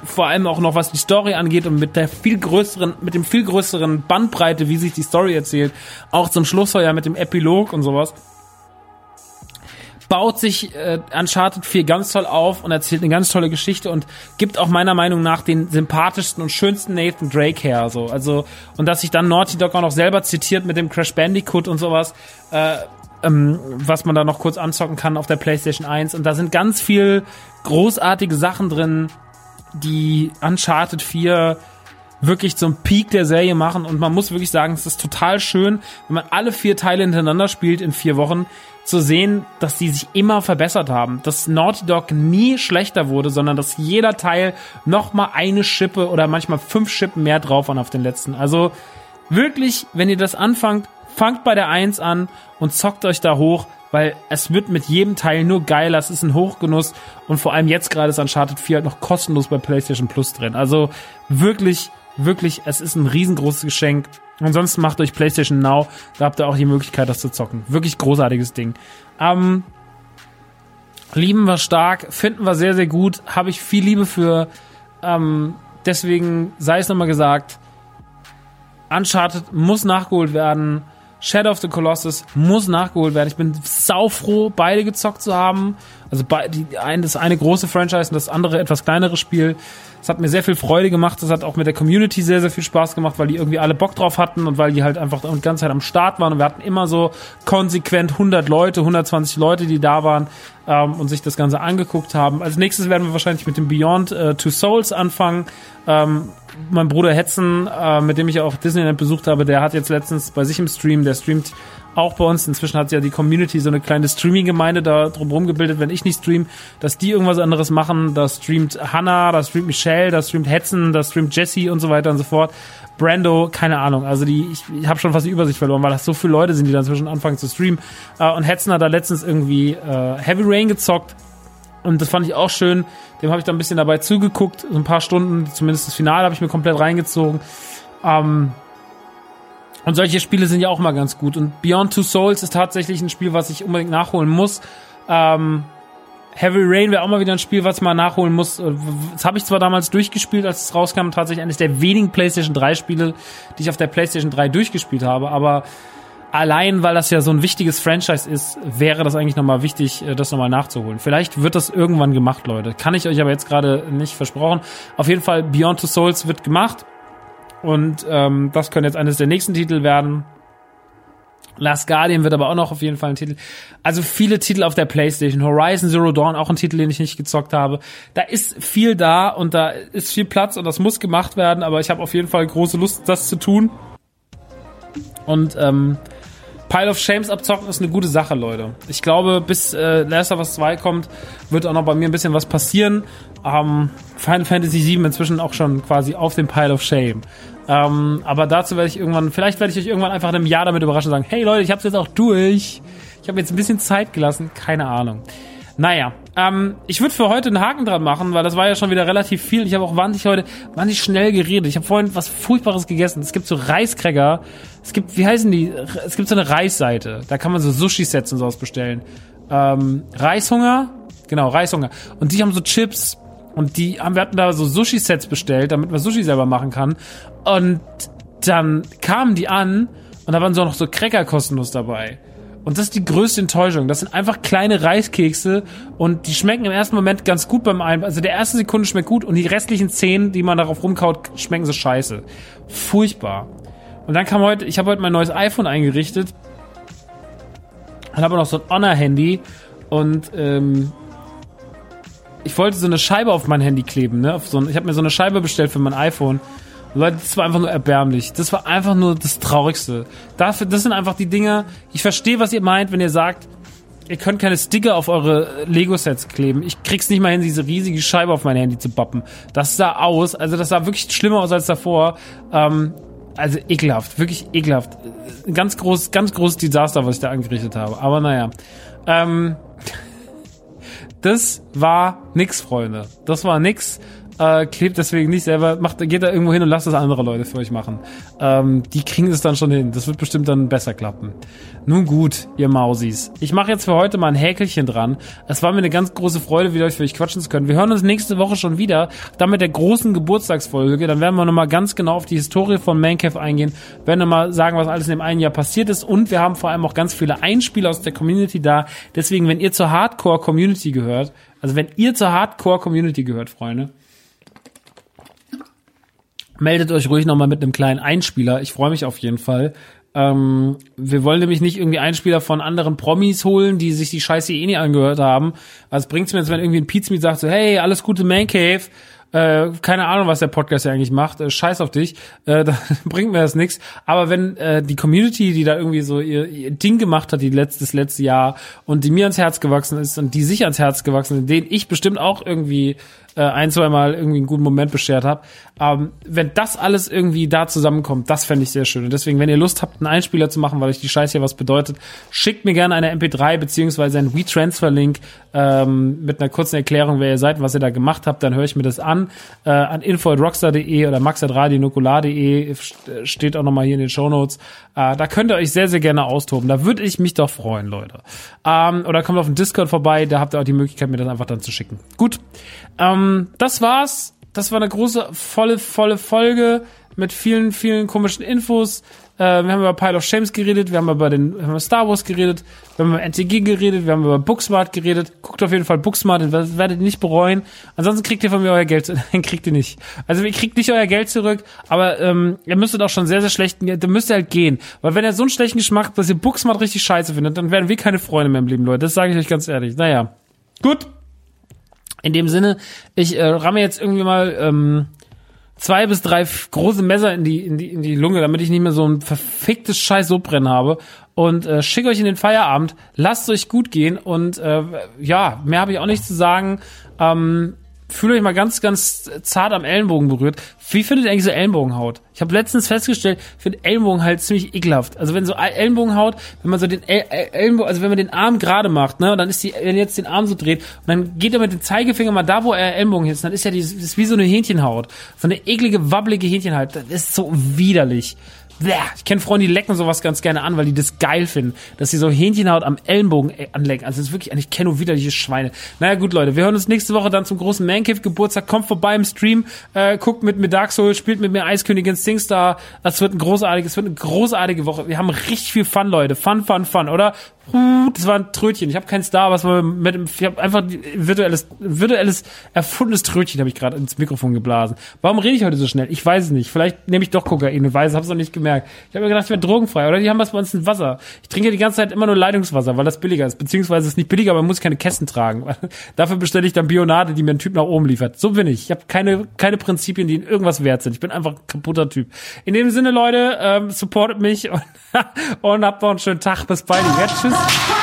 Speaker 1: vor allem auch noch was die Story angeht und mit der viel größeren, mit dem viel größeren Bandbreite, wie sich die Story erzählt, auch zum Schluss ja mit dem Epilog und sowas, baut sich äh, Uncharted 4 ganz toll auf und erzählt eine ganz tolle Geschichte und gibt auch meiner Meinung nach den sympathischsten und schönsten Nathan Drake her. So. Also, und dass sich dann Naughty Dog auch noch selber zitiert mit dem Crash Bandicoot und sowas, äh, ähm, was man da noch kurz anzocken kann auf der PlayStation 1. Und da sind ganz viel großartige Sachen drin, die Uncharted 4 wirklich zum Peak der Serie machen und man muss wirklich sagen, es ist total schön, wenn man alle vier Teile hintereinander spielt in vier Wochen, zu sehen, dass die sich immer verbessert haben, dass Naughty Dog nie schlechter wurde, sondern dass jeder Teil noch mal eine Schippe oder manchmal fünf Schippen mehr drauf waren auf den letzten. Also wirklich, wenn ihr das anfangt, fangt bei der 1 an und zockt euch da hoch, weil es wird mit jedem Teil nur geiler, es ist ein Hochgenuss und vor allem jetzt gerade ist Uncharted 4 halt noch kostenlos bei PlayStation Plus drin. Also wirklich, wirklich, es ist ein riesengroßes Geschenk. Ansonsten macht euch PlayStation Now, da habt ihr auch die Möglichkeit, das zu zocken. Wirklich großartiges Ding. Ähm, lieben wir stark, finden wir sehr, sehr gut, habe ich viel Liebe für. Ähm, deswegen sei es nochmal gesagt, Uncharted muss nachgeholt werden. Shadow of the Colossus muss nachgeholt werden. Ich bin saufroh, beide gezockt zu haben. Also das eine große Franchise und das andere etwas kleinere Spiel. Es hat mir sehr viel Freude gemacht. Es hat auch mit der Community sehr, sehr viel Spaß gemacht, weil die irgendwie alle Bock drauf hatten und weil die halt einfach die ganze Zeit am Start waren. Und wir hatten immer so konsequent 100 Leute, 120 Leute, die da waren ähm, und sich das Ganze angeguckt haben. Als nächstes werden wir wahrscheinlich mit dem Beyond äh, Two Souls anfangen. Ähm, mein Bruder Hetzen, äh, mit dem ich auch Disneyland besucht habe, der hat jetzt letztens bei sich im Stream, der streamt auch bei uns. Inzwischen hat ja die Community so eine kleine Streaming-Gemeinde da drumherum gebildet, wenn ich nicht stream, dass die irgendwas anderes machen. Da streamt Hannah, da streamt Michelle, da streamt Hetzen, da streamt Jesse und so weiter und so fort. Brando, keine Ahnung. Also die, ich, ich habe schon fast die Übersicht verloren, weil das so viele Leute sind, die dann inzwischen anfangen zu streamen. Äh, und Hetzen hat da letztens irgendwie äh, Heavy Rain gezockt. Und das fand ich auch schön. Dem habe ich da ein bisschen dabei zugeguckt, so ein paar Stunden, zumindest das Finale habe ich mir komplett reingezogen. Ähm, und solche Spiele sind ja auch mal ganz gut. Und Beyond Two Souls ist tatsächlich ein Spiel, was ich unbedingt nachholen muss. Ähm, Heavy Rain wäre auch mal wieder ein Spiel, was man nachholen muss. Das habe ich zwar damals durchgespielt, als es rauskam, tatsächlich eines der wenigen PlayStation 3 Spiele, die ich auf der PlayStation 3 durchgespielt habe, aber allein, weil das ja so ein wichtiges Franchise ist, wäre das eigentlich nochmal wichtig, äh, das nochmal nachzuholen. Vielleicht wird das irgendwann gemacht, Leute. Kann ich euch aber jetzt gerade nicht versprochen. Auf jeden Fall, Beyond Two Souls wird gemacht. Und ähm, das könnte jetzt eines der nächsten Titel werden. Last Guardian wird aber auch noch auf jeden Fall ein Titel. Also viele Titel auf der PlayStation. Horizon Zero Dawn, auch ein Titel, den ich nicht gezockt habe. Da ist viel da und da ist viel Platz und das muss gemacht werden, aber ich habe auf jeden Fall große Lust, das zu tun. Und ähm, Pile of Shames abzocken ist eine gute Sache, Leute. Ich glaube, bis äh, Last of Us 2 kommt, wird auch noch bei mir ein bisschen was passieren. Ähm, Final Fantasy 7 inzwischen auch schon quasi auf dem Pile of Shame. Ähm, aber dazu werde ich irgendwann, vielleicht werde ich euch irgendwann einfach in einem Jahr damit überraschen und sagen, hey Leute, ich habe es jetzt auch durch. Ich habe jetzt ein bisschen Zeit gelassen, keine Ahnung. Naja, ähm, ich würde für heute einen Haken dran machen, weil das war ja schon wieder relativ viel. Ich habe auch wahnsinnig heute wahnsinnig schnell geredet. Ich habe vorhin was Furchtbares gegessen. Es gibt so Reiskräger. Es gibt, wie heißen die? Es gibt so eine Reisseite. Da kann man so Sushi-Sets und sowas bestellen. Ähm, Reishunger? Genau, Reishunger. Und die haben so Chips. Und die haben, wir hatten da so Sushi-Sets bestellt, damit man Sushi selber machen kann. Und dann kamen die an und da waren so noch so Cracker kostenlos dabei. Und das ist die größte Enttäuschung. Das sind einfach kleine Reiskekse und die schmecken im ersten Moment ganz gut beim einen. Also der erste Sekunde schmeckt gut und die restlichen zehn, die man darauf rumkaut, schmecken so scheiße. Furchtbar. Und dann kam heute, ich habe heute mein neues iPhone eingerichtet und habe noch so ein Honor-Handy und ähm, ich wollte so eine Scheibe auf mein Handy kleben. Ne? Auf so ein, ich habe mir so eine Scheibe bestellt für mein iPhone Leute, das war einfach nur erbärmlich. Das war einfach nur das Traurigste. Dafür, das sind einfach die Dinge. Ich verstehe, was ihr meint, wenn ihr sagt, ihr könnt keine Sticker auf eure Lego-Sets kleben. Ich krieg's nicht mal hin, diese riesige Scheibe auf mein Handy zu bappen. Das sah aus, also das sah wirklich schlimmer aus als davor. Ähm, also ekelhaft, wirklich ekelhaft. Ein ganz groß, ganz großes Desaster, was ich da angerichtet habe. Aber naja. Ähm, das war nix, Freunde. Das war nix. Äh, klebt deswegen nicht selber, macht, geht da irgendwo hin und lasst das andere Leute für euch machen. Ähm, die kriegen es dann schon hin. Das wird bestimmt dann besser klappen. Nun gut, ihr Mausis. Ich mache jetzt für heute mal ein Häkelchen dran. Es war mir eine ganz große Freude, wieder euch für euch quatschen zu können. Wir hören uns nächste Woche schon wieder, dann mit der großen Geburtstagsfolge. Dann werden wir nochmal ganz genau auf die Historie von Mancave eingehen, werden nochmal sagen, was alles in dem einen Jahr passiert ist und wir haben vor allem auch ganz viele Einspieler aus der Community da. Deswegen, wenn ihr zur Hardcore-Community gehört, also wenn ihr zur Hardcore-Community gehört, Freunde, meldet euch ruhig nochmal mit einem kleinen Einspieler. Ich freue mich auf jeden Fall. Ähm, wir wollen nämlich nicht irgendwie Einspieler von anderen Promis holen, die sich die Scheiße eh nie angehört haben. Was bringt's mir jetzt, wenn irgendwie ein Pizza sagt so, hey, alles gute Man Cave, äh, keine Ahnung, was der Podcast ja eigentlich macht, äh, scheiß auf dich, äh, da bringt mir das nichts. Aber wenn äh, die Community, die da irgendwie so ihr, ihr Ding gemacht hat, die letztes letzte Jahr und die mir ans Herz gewachsen ist und die sich ans Herz gewachsen sind, denen ich bestimmt auch irgendwie äh, ein, zwei Mal irgendwie einen guten Moment beschert habe. Ähm, wenn das alles irgendwie da zusammenkommt, das fände ich sehr schön. Und deswegen, wenn ihr Lust habt, einen Einspieler zu machen, weil euch die Scheiße hier was bedeutet, schickt mir gerne eine MP3 beziehungsweise einen WeTransfer-Link ähm, mit einer kurzen Erklärung, wer ihr seid was ihr da gemacht habt. Dann höre ich mir das an. Äh, an info.rockstar.de oder max.radionukular.de steht auch nochmal hier in den Shownotes. Äh, da könnt ihr euch sehr, sehr gerne austoben. Da würde ich mich doch freuen, Leute. Ähm, oder kommt auf den Discord vorbei, da habt ihr auch die Möglichkeit, mir das einfach dann zu schicken. Gut. Ähm, das war's. Das war eine große, volle, volle Folge mit vielen, vielen komischen Infos. Äh, wir haben über Pile of Shames geredet, wir haben über den haben über Star Wars geredet, wir haben über NTG geredet, wir haben über Booksmart geredet. Guckt auf jeden Fall Booksmart, das werdet ihr nicht bereuen. Ansonsten kriegt ihr von mir euer Geld, nein, kriegt ihr nicht. Also ihr kriegt nicht euer Geld zurück, aber ähm, ihr müsstet auch schon sehr, sehr schlechten, dann müsst ihr halt gehen. Weil wenn ihr so einen schlechten Geschmack habt, dass ihr Booksmart richtig scheiße findet, dann werden wir keine Freunde mehr im Leben, Leute. Das sage ich euch ganz ehrlich. Naja. Gut. In dem Sinne, ich äh, ramme jetzt irgendwie mal ähm, zwei bis drei große Messer in die, in die, in die Lunge, damit ich nicht mehr so ein verficktes Scheiß Sodbrennen habe. Und äh, schicke euch in den Feierabend, lasst euch gut gehen und äh, ja, mehr habe ich auch nicht zu sagen. Ähm, fühlt euch mal ganz, ganz zart am Ellenbogen berührt. Wie findet ihr eigentlich so Ellenbogenhaut? Ich habe letztens festgestellt, ich finde Ellenbogen halt ziemlich ekelhaft. Also wenn so Ellenbogenhaut, wenn man so den El Ellenbogen, also wenn man den Arm gerade macht, ne, und dann ist die, wenn jetzt den Arm so dreht, und dann geht er mit dem Zeigefinger mal da, wo er Ellenbogen ist, dann ist ja die, ist wie so eine Hähnchenhaut. So eine eklige, wabbelige Hähnchenhaut. Das ist so widerlich. Ich kenne Freunde, die lecken sowas ganz gerne an, weil die das geil finden, dass sie so Hähnchenhaut am Ellenbogen äh, anlecken. Also das ist wirklich, ich kenne nur widerliche Schweine. Naja gut, Leute, wir hören uns nächste Woche dann zum großen Mancave Geburtstag. Kommt vorbei im Stream, äh, guckt mit mir Dark Souls, spielt mit mir Eiskönigin Singstar. Das wird ein großartiges, wird eine großartige Woche. Wir haben richtig viel Fun, Leute. Fun, fun, fun, oder? Das war ein Trötchen. Ich habe keinen Star, was man mit ich habe einfach virtuelles virtuelles erfundenes Trötchen habe ich gerade ins Mikrofon geblasen. Warum rede ich heute so schnell? Ich weiß es nicht. Vielleicht nehme ich doch Kokain und weiß, habe es noch nicht gemerkt. Ich habe mir gedacht, ich wäre drogenfrei oder die haben was bei uns in Wasser. Ich trinke die ganze Zeit immer nur Leitungswasser, weil das billiger ist, beziehungsweise ist nicht billiger, aber man muss keine Kästen tragen. Dafür bestelle ich dann Bionade, die mir ein Typ nach oben liefert. So bin ich. Ich habe keine keine Prinzipien, die in irgendwas wert sind. Ich bin einfach ein kaputter Typ. In dem Sinne, Leute, ähm, supportet mich und, und habt noch einen schönen Tag. Bis bald. Ja, tschüss. love.